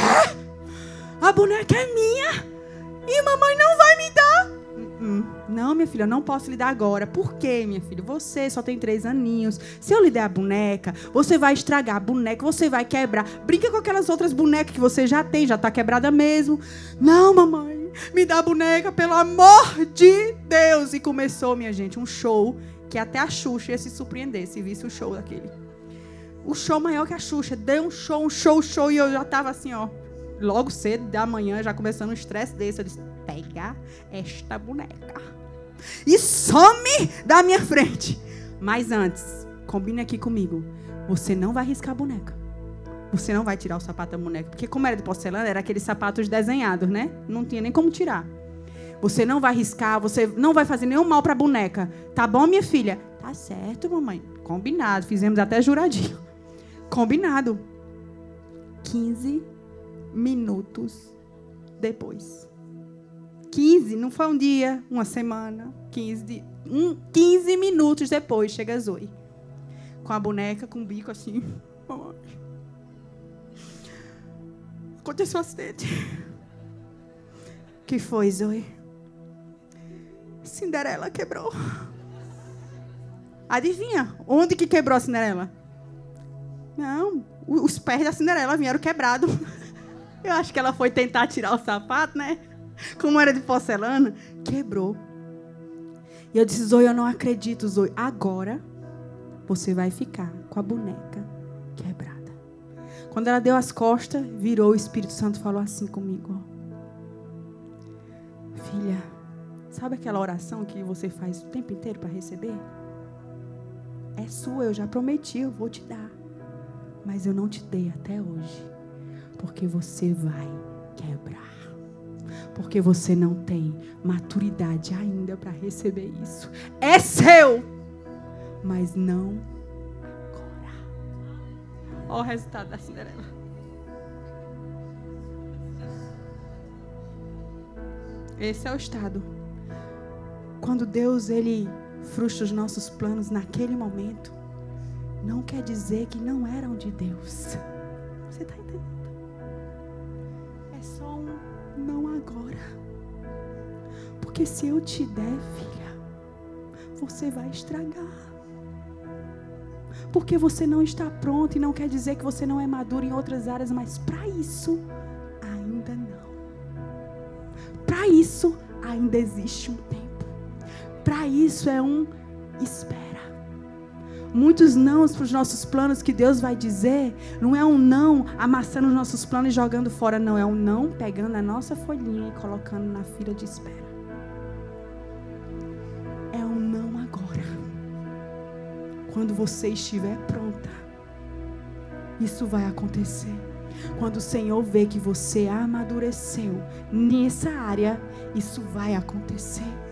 A boneca é minha. E mamãe não vai me dar. Hum, não, minha filha, eu não posso lhe dar agora. Por quê, minha filha? Você só tem três aninhos. Se eu lhe der a boneca, você vai estragar a boneca, você vai quebrar. Brinca com aquelas outras bonecas que você já tem, já está quebrada mesmo. Não, mamãe, me dá a boneca, pelo amor de Deus. E começou, minha gente, um show que até a Xuxa ia se surpreender se visse o show daquele. O show maior que a Xuxa. Deu um show, um show, show. E eu já estava assim, ó. Logo cedo da manhã, já começando um estresse desse. Eu disse, pega esta boneca e some da minha frente. Mas antes, combine aqui comigo. Você não vai riscar a boneca. Você não vai tirar o sapato da boneca. Porque, como era de porcelana, era aqueles sapatos desenhados, né? Não tinha nem como tirar. Você não vai riscar, você não vai fazer nenhum mal para a boneca. Tá bom, minha filha? Tá certo, mamãe. Combinado. Fizemos até juradinho. Combinado. 15 minutos depois. 15, não foi um dia, uma semana, 15, um, 15 minutos depois chega a Zoe. Com a boneca, com o bico assim. *laughs* Aconteceu um acidente. que foi, Zoe? Cinderela quebrou. Adivinha? Onde que quebrou a Cinderela? Não, os pés da Cinderela vieram quebrados. *laughs* Eu acho que ela foi tentar tirar o sapato, né? como era de porcelana, quebrou. E eu disse, Zoe, eu não acredito, Zoe. Agora você vai ficar com a boneca quebrada. Quando ela deu as costas, virou o Espírito Santo falou assim comigo: Filha, sabe aquela oração que você faz o tempo inteiro para receber? É sua, eu já prometi, eu vou te dar. Mas eu não te dei até hoje, porque você vai quebrar porque você não tem maturidade ainda para receber isso. É seu, mas não agora. Olha o resultado da Cinderela. Esse é o estado. Quando Deus ele frustra os nossos planos naquele momento, não quer dizer que não eram de Deus. Você está entendendo? Um não agora. Porque se eu te der, filha, você vai estragar. Porque você não está pronto e não quer dizer que você não é maduro em outras áreas, mas para isso ainda não. Para isso ainda existe um tempo. Para isso é um espera. Muitos nãos para os nossos planos que Deus vai dizer, não é um não amassando os nossos planos e jogando fora, não. É um não pegando a nossa folhinha e colocando na fila de espera. É um não agora. Quando você estiver pronta, isso vai acontecer. Quando o Senhor vê que você amadureceu nessa área, isso vai acontecer.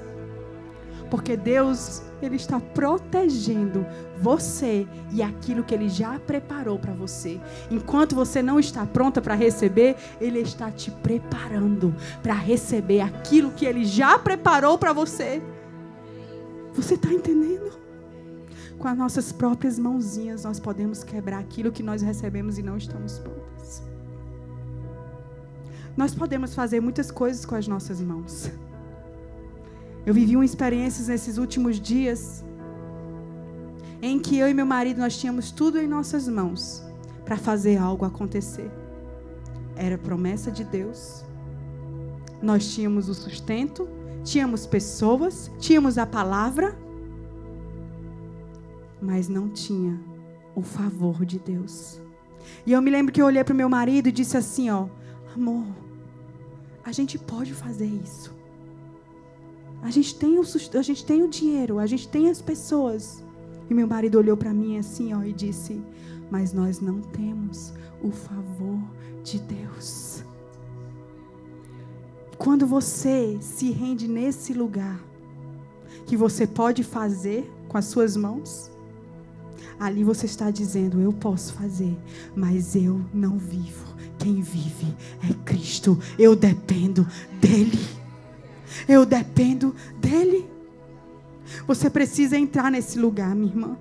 Porque Deus, Ele está protegendo você e aquilo que Ele já preparou para você. Enquanto você não está pronta para receber, Ele está te preparando para receber aquilo que Ele já preparou para você. Você está entendendo? Com as nossas próprias mãozinhas, nós podemos quebrar aquilo que nós recebemos e não estamos prontas. Nós podemos fazer muitas coisas com as nossas mãos. Eu vivi uma experiência nesses últimos dias em que eu e meu marido nós tínhamos tudo em nossas mãos para fazer algo acontecer. Era promessa de Deus. Nós tínhamos o sustento, tínhamos pessoas, tínhamos a palavra, mas não tinha o favor de Deus. E eu me lembro que eu olhei para o meu marido e disse assim, ó, amor, a gente pode fazer isso. A gente tem o, a gente tem o dinheiro, a gente tem as pessoas. E meu marido olhou para mim assim, ó, e disse: "Mas nós não temos o favor de Deus." Quando você se rende nesse lugar que você pode fazer com as suas mãos, ali você está dizendo: Eu posso fazer, mas eu não vivo. Quem vive é Cristo. Eu dependo dEle. Eu dependo dele. Você precisa entrar nesse lugar, minha irmã.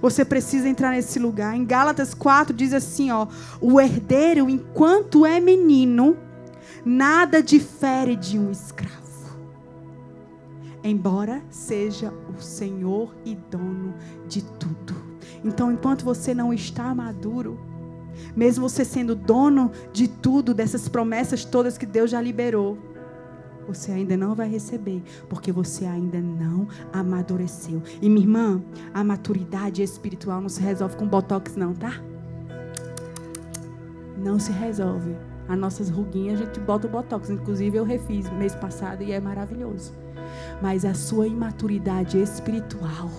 Você precisa entrar nesse lugar. Em Gálatas 4 diz assim, ó: "O herdeiro, enquanto é menino, nada difere de um escravo, embora seja o senhor e dono de tudo." Então, enquanto você não está maduro, mesmo você sendo dono de tudo, dessas promessas todas que Deus já liberou, você ainda não vai receber, porque você ainda não amadureceu. E minha irmã, a maturidade espiritual não se resolve com botox, não, tá? Não se resolve. As nossas ruguinhas a gente bota o botox. Inclusive eu refiz mês passado e é maravilhoso. Mas a sua imaturidade espiritual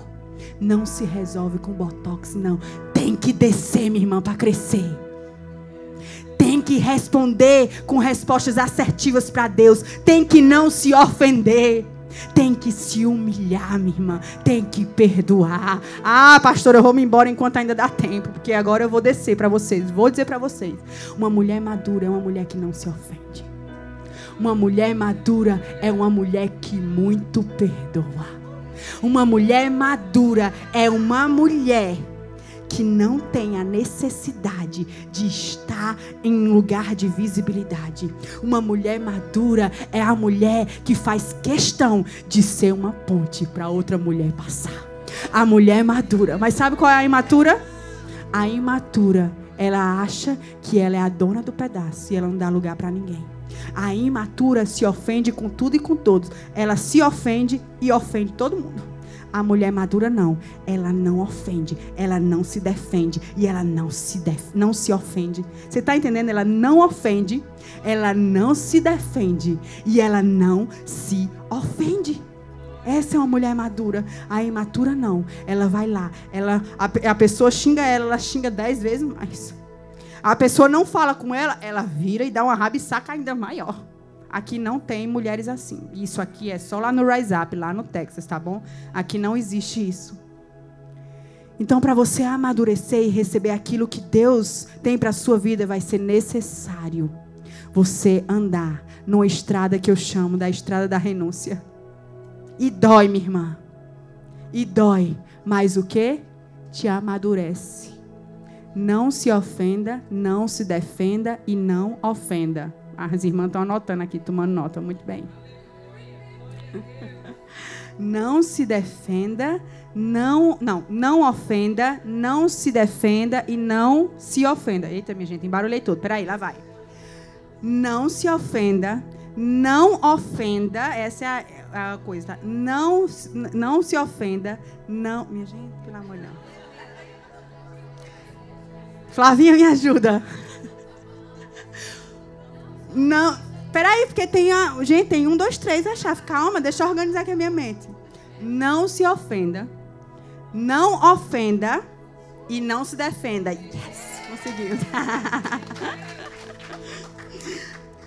não se resolve com botox, não. Tem que descer, minha irmã, para crescer que responder com respostas assertivas para Deus, tem que não se ofender. Tem que se humilhar, minha irmã. Tem que perdoar. Ah, pastor, eu vou me embora enquanto ainda dá tempo, porque agora eu vou descer para vocês. Vou dizer para vocês: uma mulher madura é uma mulher que não se ofende. Uma mulher madura é uma mulher que muito perdoa. Uma mulher madura é uma mulher que não tem a necessidade de estar em lugar de visibilidade. Uma mulher madura é a mulher que faz questão de ser uma ponte para outra mulher passar. A mulher madura, mas sabe qual é a imatura? A imatura, ela acha que ela é a dona do pedaço e ela não dá lugar para ninguém. A imatura se ofende com tudo e com todos. Ela se ofende e ofende todo mundo. A mulher madura não, ela não ofende, ela não se defende e ela não se def não se ofende. Você está entendendo? Ela não ofende, ela não se defende e ela não se ofende. Essa é uma mulher madura. A imatura não. Ela vai lá, ela a, a pessoa xinga ela, ela xinga dez vezes mais. A pessoa não fala com ela, ela vira e dá uma rabisaca ainda maior. Aqui não tem mulheres assim. Isso aqui é só lá no Rise Up, lá no Texas, tá bom? Aqui não existe isso. Então, para você amadurecer e receber aquilo que Deus tem para a sua vida, vai ser necessário você andar numa estrada que eu chamo da estrada da renúncia. E dói, minha irmã. E dói. Mas o que? Te amadurece. Não se ofenda, não se defenda e não ofenda. As irmãs estão anotando aqui, tomando nota, muito bem. Não se defenda, não, não, não ofenda, não se defenda e não se ofenda. Eita, minha gente, embarulhei tudo. Peraí, lá vai. Não se ofenda, não ofenda, essa é a, a coisa, tá? Não, não se ofenda, não. Minha gente, pelo amor de Deus. Flavinha, me ajuda. Não. Peraí, porque tem a. Gente, tem um, dois, três a chave. Calma, deixa eu organizar aqui a minha mente. Não se ofenda. Não ofenda. E não se defenda. Yes! Conseguimos. *laughs*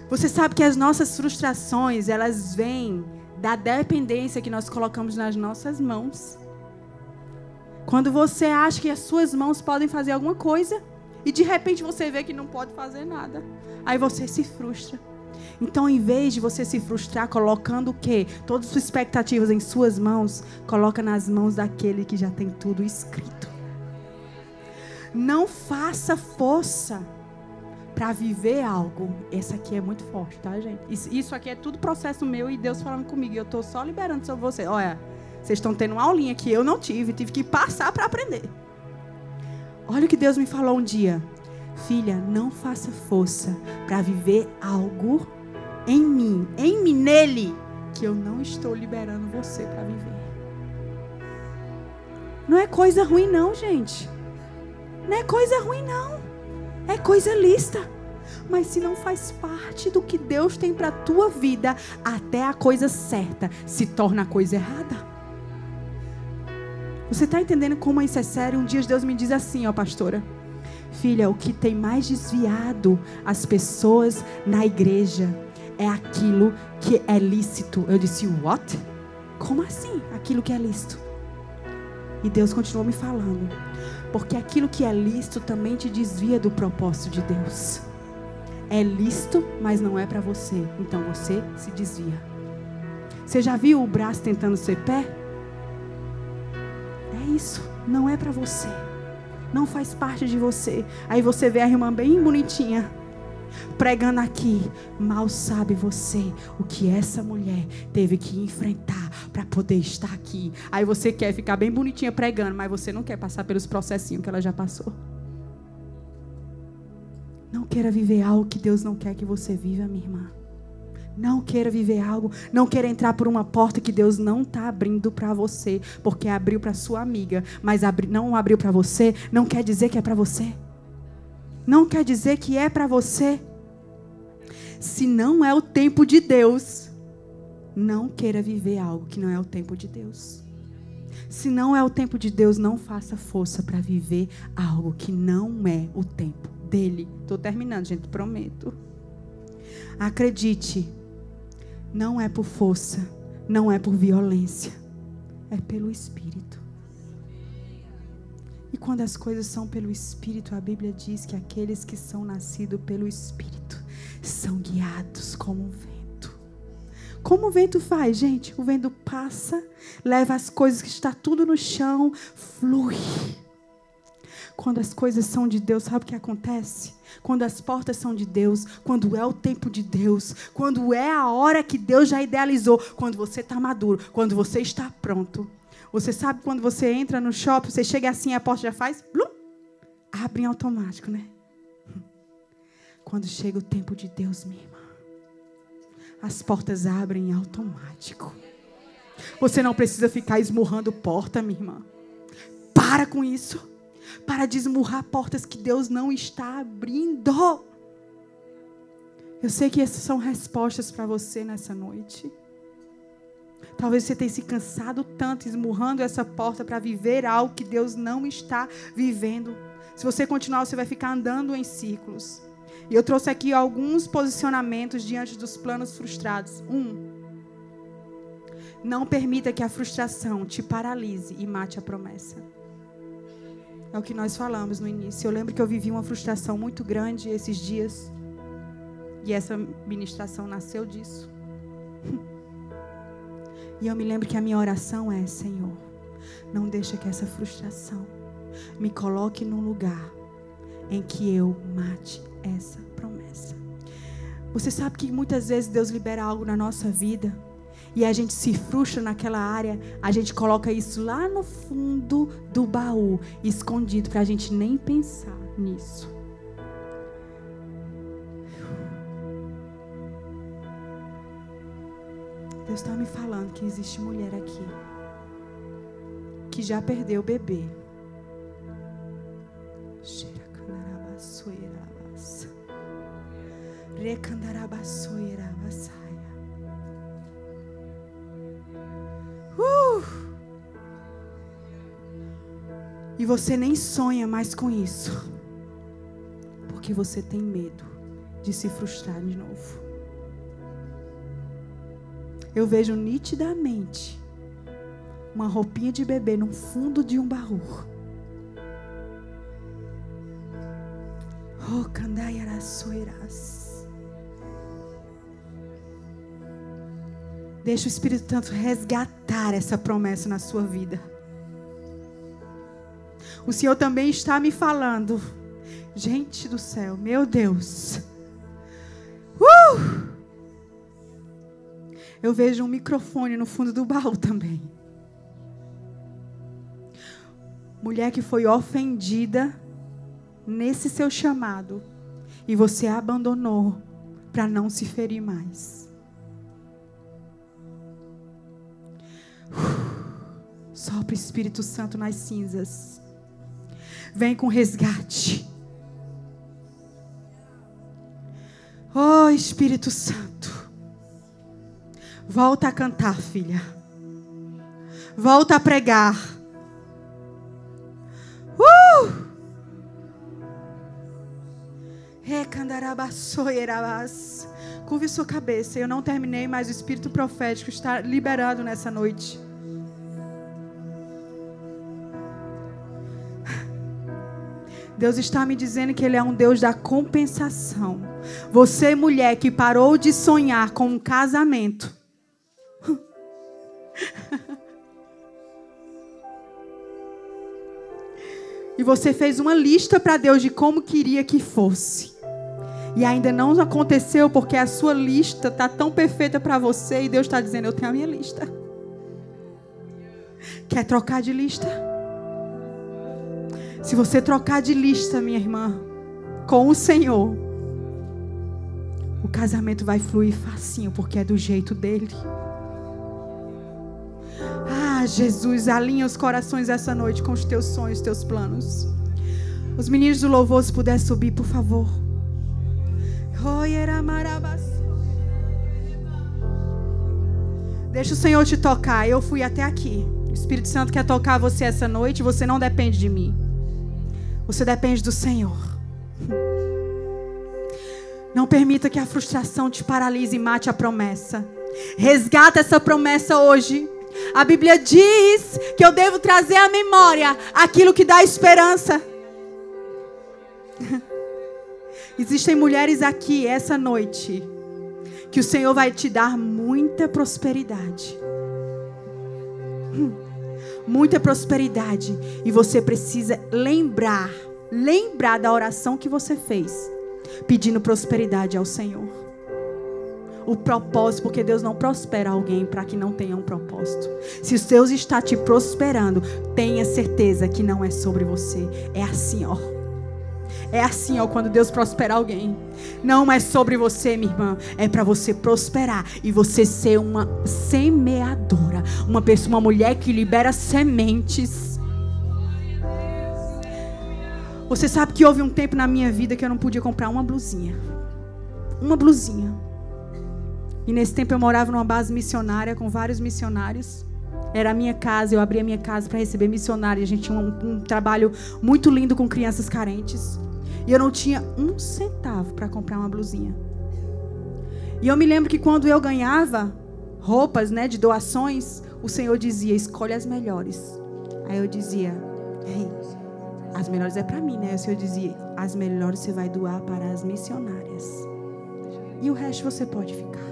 Você sabe que as nossas frustrações, elas vêm da dependência que nós colocamos nas nossas mãos. Quando você acha que as suas mãos podem fazer alguma coisa e de repente você vê que não pode fazer nada, aí você se frustra. Então, em vez de você se frustrar colocando o quê? Todas as suas expectativas em suas mãos, coloca nas mãos daquele que já tem tudo escrito. Não faça força para viver algo. Essa aqui é muito forte, tá, gente? Isso aqui é tudo processo meu e Deus falando comigo. E eu estou só liberando sobre você. Olha, vocês estão tendo uma aulinha que eu não tive, tive que passar para aprender. Olha o que Deus me falou um dia. Filha, não faça força para viver algo em mim, em mim, nele, que eu não estou liberando você para viver. Não é coisa ruim, não, gente. Não é coisa ruim, não. É coisa lista. Mas se não faz parte do que Deus tem para tua vida, até a coisa certa se torna a coisa errada. Você está entendendo como isso é sério? Um dia Deus me diz assim, ó pastora. Filha, o que tem mais desviado as pessoas na igreja é aquilo que é lícito. Eu disse, what? Como assim? Aquilo que é lícito. E Deus continuou me falando. Porque aquilo que é lícito também te desvia do propósito de Deus. É lícito, mas não é para você. Então você se desvia. Você já viu o braço tentando ser pé? Isso. Não é para você. Não faz parte de você. Aí você vê a irmã bem bonitinha pregando aqui. Mal sabe você o que essa mulher teve que enfrentar para poder estar aqui. Aí você quer ficar bem bonitinha pregando, mas você não quer passar pelos processinhos que ela já passou. Não queira viver algo que Deus não quer que você viva, minha irmã. Não queira viver algo, não queira entrar por uma porta que Deus não está abrindo para você, porque abriu para sua amiga, mas abri, não abriu para você, não quer dizer que é para você. Não quer dizer que é para você. Se não é o tempo de Deus, não queira viver algo que não é o tempo de Deus. Se não é o tempo de Deus, não faça força para viver algo que não é o tempo dele. Estou terminando, gente, prometo. Acredite, não é por força, não é por violência, é pelo Espírito. E quando as coisas são pelo Espírito, a Bíblia diz que aqueles que são nascidos pelo Espírito são guiados como um vento. Como o vento faz, gente? O vento passa, leva as coisas que está tudo no chão, flui. Quando as coisas são de Deus, sabe o que acontece? Quando as portas são de Deus, quando é o tempo de Deus, quando é a hora que Deus já idealizou, quando você está maduro, quando você está pronto. Você sabe quando você entra no shopping, você chega assim, a porta já faz, blum, abre em automático, né? Quando chega o tempo de Deus, minha irmã, as portas abrem em automático. Você não precisa ficar esmurrando porta, minha irmã. Para com isso. Para de esmurrar portas que Deus não está abrindo. Eu sei que essas são respostas para você nessa noite. Talvez você tenha se cansado tanto esmurrando essa porta para viver algo que Deus não está vivendo. Se você continuar, você vai ficar andando em círculos. E eu trouxe aqui alguns posicionamentos diante dos planos frustrados. Um, não permita que a frustração te paralise e mate a promessa. É o que nós falamos no início. Eu lembro que eu vivi uma frustração muito grande esses dias. E essa ministração nasceu disso. *laughs* E eu me lembro que a minha oração é: Senhor, não deixa que essa frustração me coloque num lugar em que eu mate essa promessa. Você sabe que muitas vezes Deus libera algo na nossa vida e a gente se frustra naquela área, a gente coloca isso lá no fundo do baú, escondido, para a gente nem pensar nisso. Deus está me falando que existe mulher aqui que já perdeu o bebê. Uh! E você nem sonha mais com isso. Porque você tem medo de se frustrar de novo. Eu vejo nitidamente uma roupinha de bebê no fundo de um baú. Oh, candaiaraçoirás. Deixa o Espírito Santo resgatar essa promessa na sua vida. O Senhor também está me falando. Gente do céu, meu Deus. Uh! Eu vejo um microfone no fundo do baú também. Mulher que foi ofendida nesse seu chamado e você abandonou para não se ferir mais. Sopra Espírito Santo nas cinzas. Vem com resgate. Oh Espírito Santo. Volta a cantar, filha. Volta a pregar. Uh! Curve sua cabeça. Eu não terminei, mas o espírito profético está liberado nessa noite. Deus está me dizendo que Ele é um Deus da compensação. Você, mulher, que parou de sonhar com um casamento. *laughs* E você fez uma lista para Deus de como queria que fosse. E ainda não aconteceu porque a sua lista está tão perfeita para você e Deus está dizendo: Eu tenho a minha lista. Quer trocar de lista? Se você trocar de lista, minha irmã, com o Senhor, o casamento vai fluir facinho porque é do jeito dele. Jesus, alinha os corações essa noite com os teus sonhos, os teus planos. Os meninos do louvor, se puder subir, por favor. Deixa o Senhor te tocar. Eu fui até aqui. O Espírito Santo quer tocar você essa noite. Você não depende de mim. Você depende do Senhor. Não permita que a frustração te paralise e mate a promessa. Resgata essa promessa hoje. A Bíblia diz que eu devo trazer à memória aquilo que dá esperança. *laughs* Existem mulheres aqui essa noite que o Senhor vai te dar muita prosperidade. *laughs* Muita prosperidade. E você precisa lembrar, lembrar da oração que você fez, pedindo prosperidade ao Senhor o propósito, porque Deus não prospera alguém para que não tenha um propósito. Se o Deus está te prosperando, tenha certeza que não é sobre você. É assim, ó. É assim, ó, quando Deus prospera alguém. Não é sobre você, minha irmã. É para você prosperar e você ser uma semeadora, uma pessoa, uma mulher que libera sementes. Você sabe que houve um tempo na minha vida que eu não podia comprar uma blusinha. Uma blusinha. E nesse tempo eu morava numa base missionária com vários missionários. Era a minha casa, eu abria a minha casa para receber missionários. A gente tinha um, um, trabalho muito lindo com crianças carentes. E eu não tinha um centavo para comprar uma blusinha. E eu me lembro que quando eu ganhava roupas, né, de doações, o Senhor dizia: "Escolhe as melhores". Aí eu dizia: "Ei, as melhores é para mim, né?" O Senhor dizia: "As melhores você vai doar para as missionárias. E o resto você pode ficar".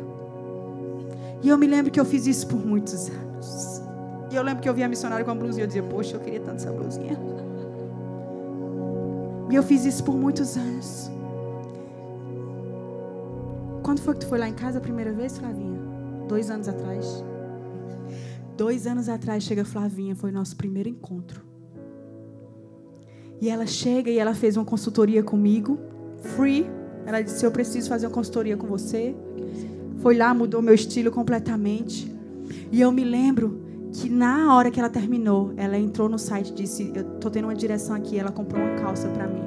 E eu me lembro que eu fiz isso por muitos anos. E eu lembro que eu via a missionária com a blusinha. Eu dizia, poxa, eu queria tanto essa blusinha. E eu fiz isso por muitos anos. Quando foi que tu foi lá em casa a primeira vez, Flavinha? Dois anos atrás. Dois anos atrás chega Flavinha, foi nosso primeiro encontro. E ela chega e ela fez uma consultoria comigo, free. Ela disse: Eu preciso fazer uma consultoria com você. Foi lá, mudou meu estilo completamente. E eu me lembro que na hora que ela terminou, ela entrou no site e disse: Eu tô tendo uma direção aqui. Ela comprou uma calça para mim.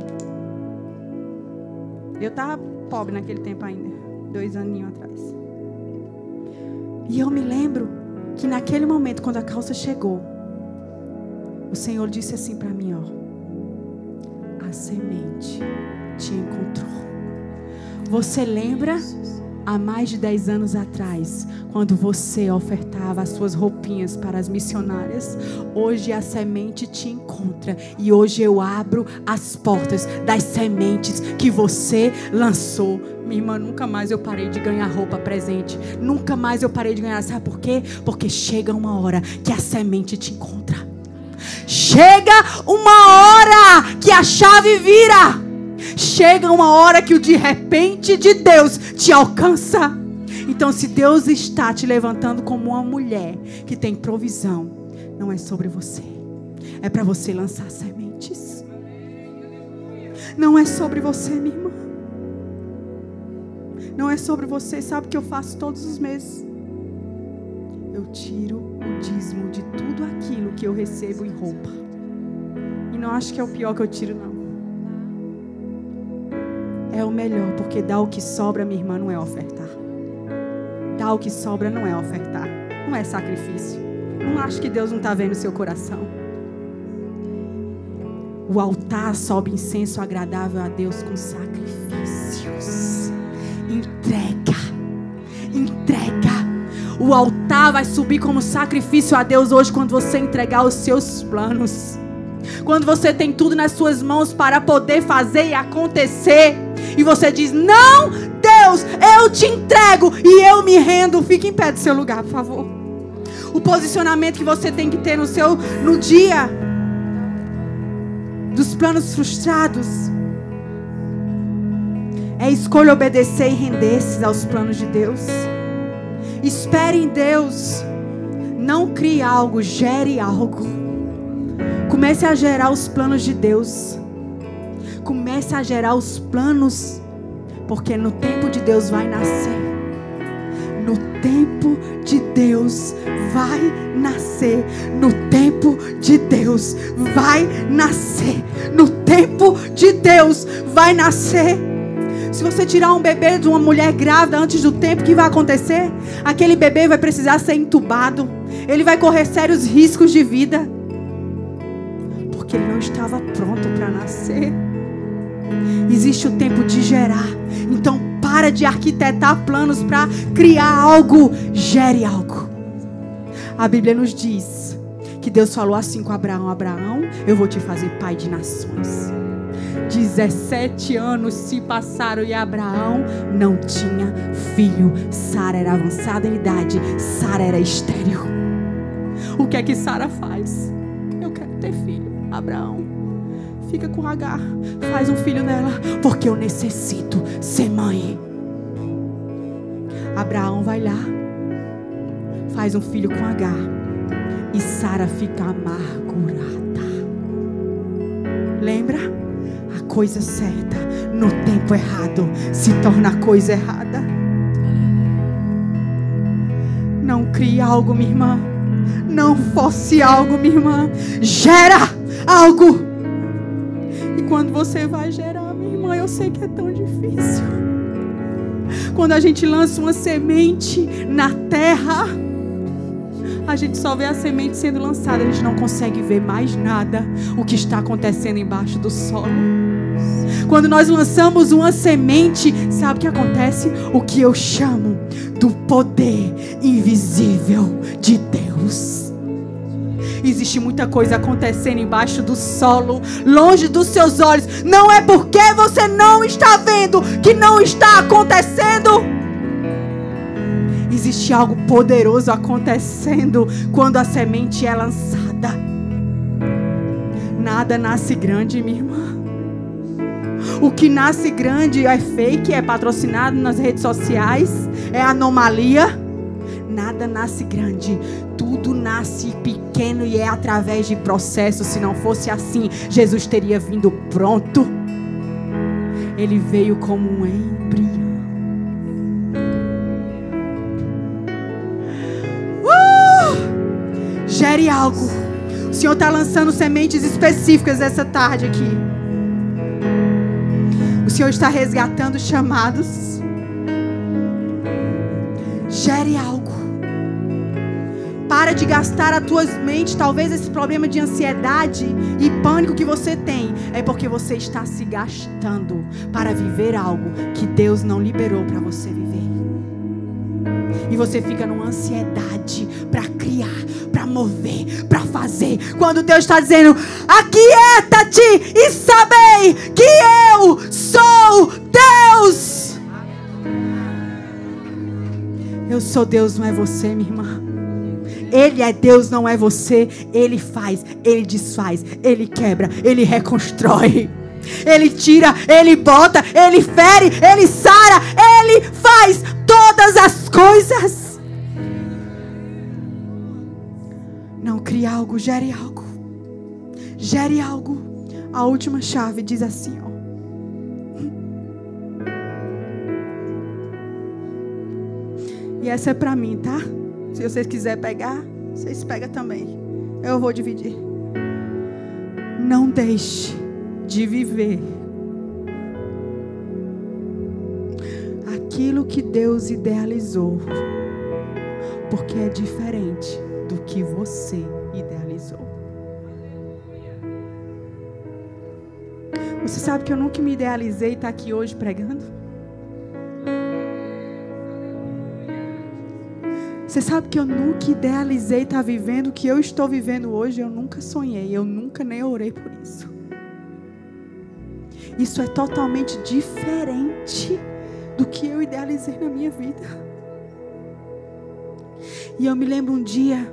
Eu tava pobre naquele tempo ainda, dois aninhos atrás. E eu me lembro que naquele momento, quando a calça chegou, o Senhor disse assim para mim: Ó, a semente te encontrou. Você lembra? Há mais de 10 anos atrás, quando você ofertava as suas roupinhas para as missionárias, hoje a semente te encontra e hoje eu abro as portas das sementes que você lançou. Minha irmã, nunca mais eu parei de ganhar roupa presente. Nunca mais eu parei de ganhar. Sabe por quê? Porque chega uma hora que a semente te encontra. Chega uma hora que a chave vira. Chega uma hora que o de repente de Deus te alcança. Então, se Deus está te levantando como uma mulher que tem provisão, não é sobre você, é para você lançar sementes. Não é sobre você, minha irmã. Não é sobre você. Sabe o que eu faço todos os meses? Eu tiro o dízimo de tudo aquilo que eu recebo em roupa. E não acho que é o pior que eu tiro, não é o melhor, porque dar o que sobra, minha irmã, não é ofertar. Dar o que sobra não é ofertar, não é sacrifício. Não acho que Deus não está vendo o seu coração. O altar sobe incenso agradável a Deus com sacrifícios. Entrega, entrega. O altar vai subir como sacrifício a Deus hoje quando você entregar os seus planos. Quando você tem tudo nas suas mãos para poder fazer e acontecer e você diz: Não, Deus, eu te entrego e eu me rendo. Fique em pé do seu lugar, por favor. O posicionamento que você tem que ter no seu no dia dos planos frustrados é escolha obedecer e render-se aos planos de Deus. Espere em Deus. Não crie algo, gere algo. Comece a gerar os planos de Deus. Comece a gerar os planos, porque no tempo de Deus vai nascer. No tempo de Deus vai nascer. No tempo de Deus vai nascer. No tempo de Deus vai nascer. Se você tirar um bebê de uma mulher grávida antes do tempo, o que vai acontecer? Aquele bebê vai precisar ser entubado. Ele vai correr sérios riscos de vida. Porque ele não estava pronto para nascer. Existe o tempo de gerar. Então para de arquitetar planos para criar algo. Gere algo. A Bíblia nos diz que Deus falou assim com Abraão: Abraão, eu vou te fazer pai de nações. 17 anos se passaram e Abraão não tinha filho. Sara era avançada em idade, Sara era estéril. O que é que Sara faz? Eu quero ter filho, Abraão. Fica com Agar. Faz um filho nela. Porque eu necessito ser mãe. Abraão vai lá. Faz um filho com Agar. E Sara fica amargurada. Lembra? A coisa certa no tempo errado se torna coisa errada. Não crie algo, minha irmã. Não fosse algo, minha irmã. Gera algo quando você vai gerar, minha irmã, eu sei que é tão difícil. Quando a gente lança uma semente na terra, a gente só vê a semente sendo lançada, a gente não consegue ver mais nada o que está acontecendo embaixo do solo. Quando nós lançamos uma semente, sabe o que acontece? O que eu chamo do poder invisível de Deus. Existe muita coisa acontecendo embaixo do solo, longe dos seus olhos. Não é porque você não está vendo que não está acontecendo. Existe algo poderoso acontecendo quando a semente é lançada. Nada nasce grande, minha irmã. O que nasce grande é fake, é patrocinado nas redes sociais, é anomalia nada nasce grande, tudo nasce pequeno e é através de processo. Se não fosse assim, Jesus teria vindo pronto. Ele veio como um embrião. Uh! Gere algo. O Senhor está lançando sementes específicas essa tarde aqui. O Senhor está resgatando chamados. Gere algo. Para de gastar a tua mente. Talvez esse problema de ansiedade e pânico que você tem é porque você está se gastando para viver algo que Deus não liberou para você viver. E você fica numa ansiedade para criar, para mover, para fazer. Quando Deus está dizendo: Aquieta-te e sabei que eu sou Deus. Eu sou Deus, não é você, minha irmã. Ele é Deus, não é você. Ele faz, ele desfaz, ele quebra, ele reconstrói. Ele tira, ele bota, ele fere, ele sara, ele faz todas as coisas. Não crie algo, gere algo. Gere algo. A última chave diz assim, ó. E essa é para mim, tá? Se vocês quiserem pegar, vocês pegam também. Eu vou dividir. Não deixe de viver aquilo que Deus idealizou, porque é diferente do que você idealizou. Você sabe que eu nunca me idealizei estar aqui hoje pregando? Você sabe que eu nunca idealizei estar vivendo o que eu estou vivendo hoje? Eu nunca sonhei, eu nunca nem orei por isso. Isso é totalmente diferente do que eu idealizei na minha vida. E eu me lembro um dia,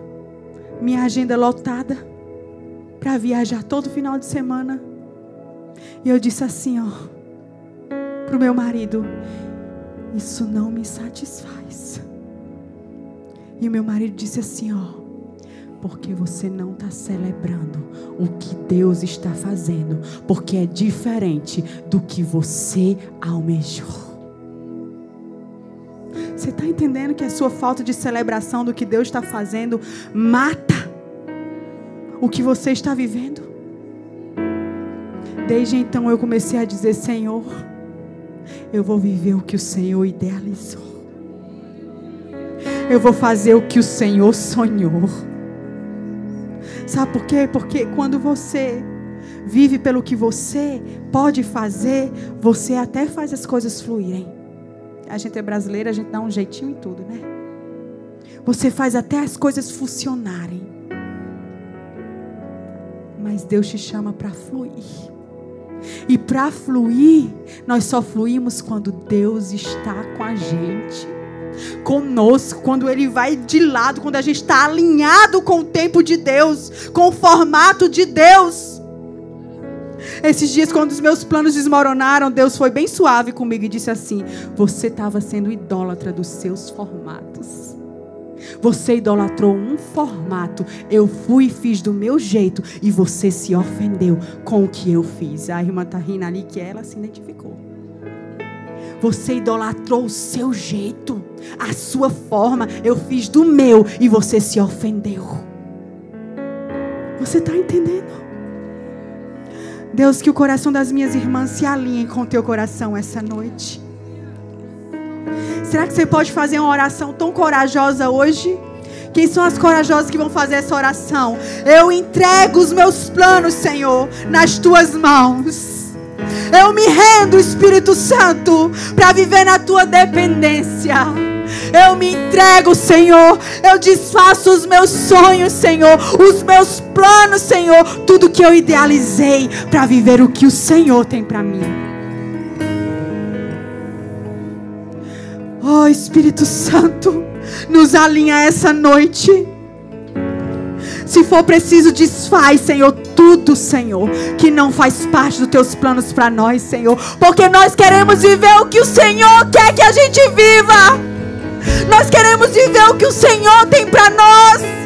minha agenda lotada, para viajar todo final de semana. E eu disse assim, ó, pro meu marido: Isso não me satisfaz. E o meu marido disse assim, ó porque você não está celebrando o que Deus está fazendo, porque é diferente do que você almejou. Você está entendendo que a sua falta de celebração do que Deus está fazendo mata o que você está vivendo? Desde então eu comecei a dizer: Senhor, eu vou viver o que o Senhor idealizou. Eu vou fazer o que o Senhor sonhou. Sabe por quê? Porque quando você vive pelo que você pode fazer, você até faz as coisas fluírem. A gente é brasileira, a gente dá um jeitinho em tudo, né? Você faz até as coisas funcionarem. Mas Deus te chama para fluir. E para fluir, nós só fluímos quando Deus está com a gente. Conosco, quando Ele vai de lado, quando a gente está alinhado com o tempo de Deus, com o formato de Deus. Esses dias, quando os meus planos desmoronaram, Deus foi bem suave comigo e disse assim: Você estava sendo idólatra dos seus formatos. Você idolatrou um formato. Eu fui e fiz do meu jeito. E você se ofendeu com o que eu fiz. A irmã rindo ali que ela se identificou. Você idolatrou o seu jeito, a sua forma. Eu fiz do meu e você se ofendeu. Você está entendendo? Deus, que o coração das minhas irmãs se alinhe com o teu coração essa noite. Será que você pode fazer uma oração tão corajosa hoje? Quem são as corajosas que vão fazer essa oração? Eu entrego os meus planos, Senhor, nas tuas mãos. Eu me rendo, Espírito Santo, para viver na tua dependência. Eu me entrego, Senhor. Eu desfaço os meus sonhos, Senhor. Os meus planos, Senhor. Tudo que eu idealizei para viver o que o Senhor tem para mim. Oh, Espírito Santo, nos alinha essa noite. Se for preciso, desfaz, Senhor, tudo, Senhor, que não faz parte dos teus planos para nós, Senhor. Porque nós queremos viver o que o Senhor quer que a gente viva. Nós queremos viver o que o Senhor tem para nós.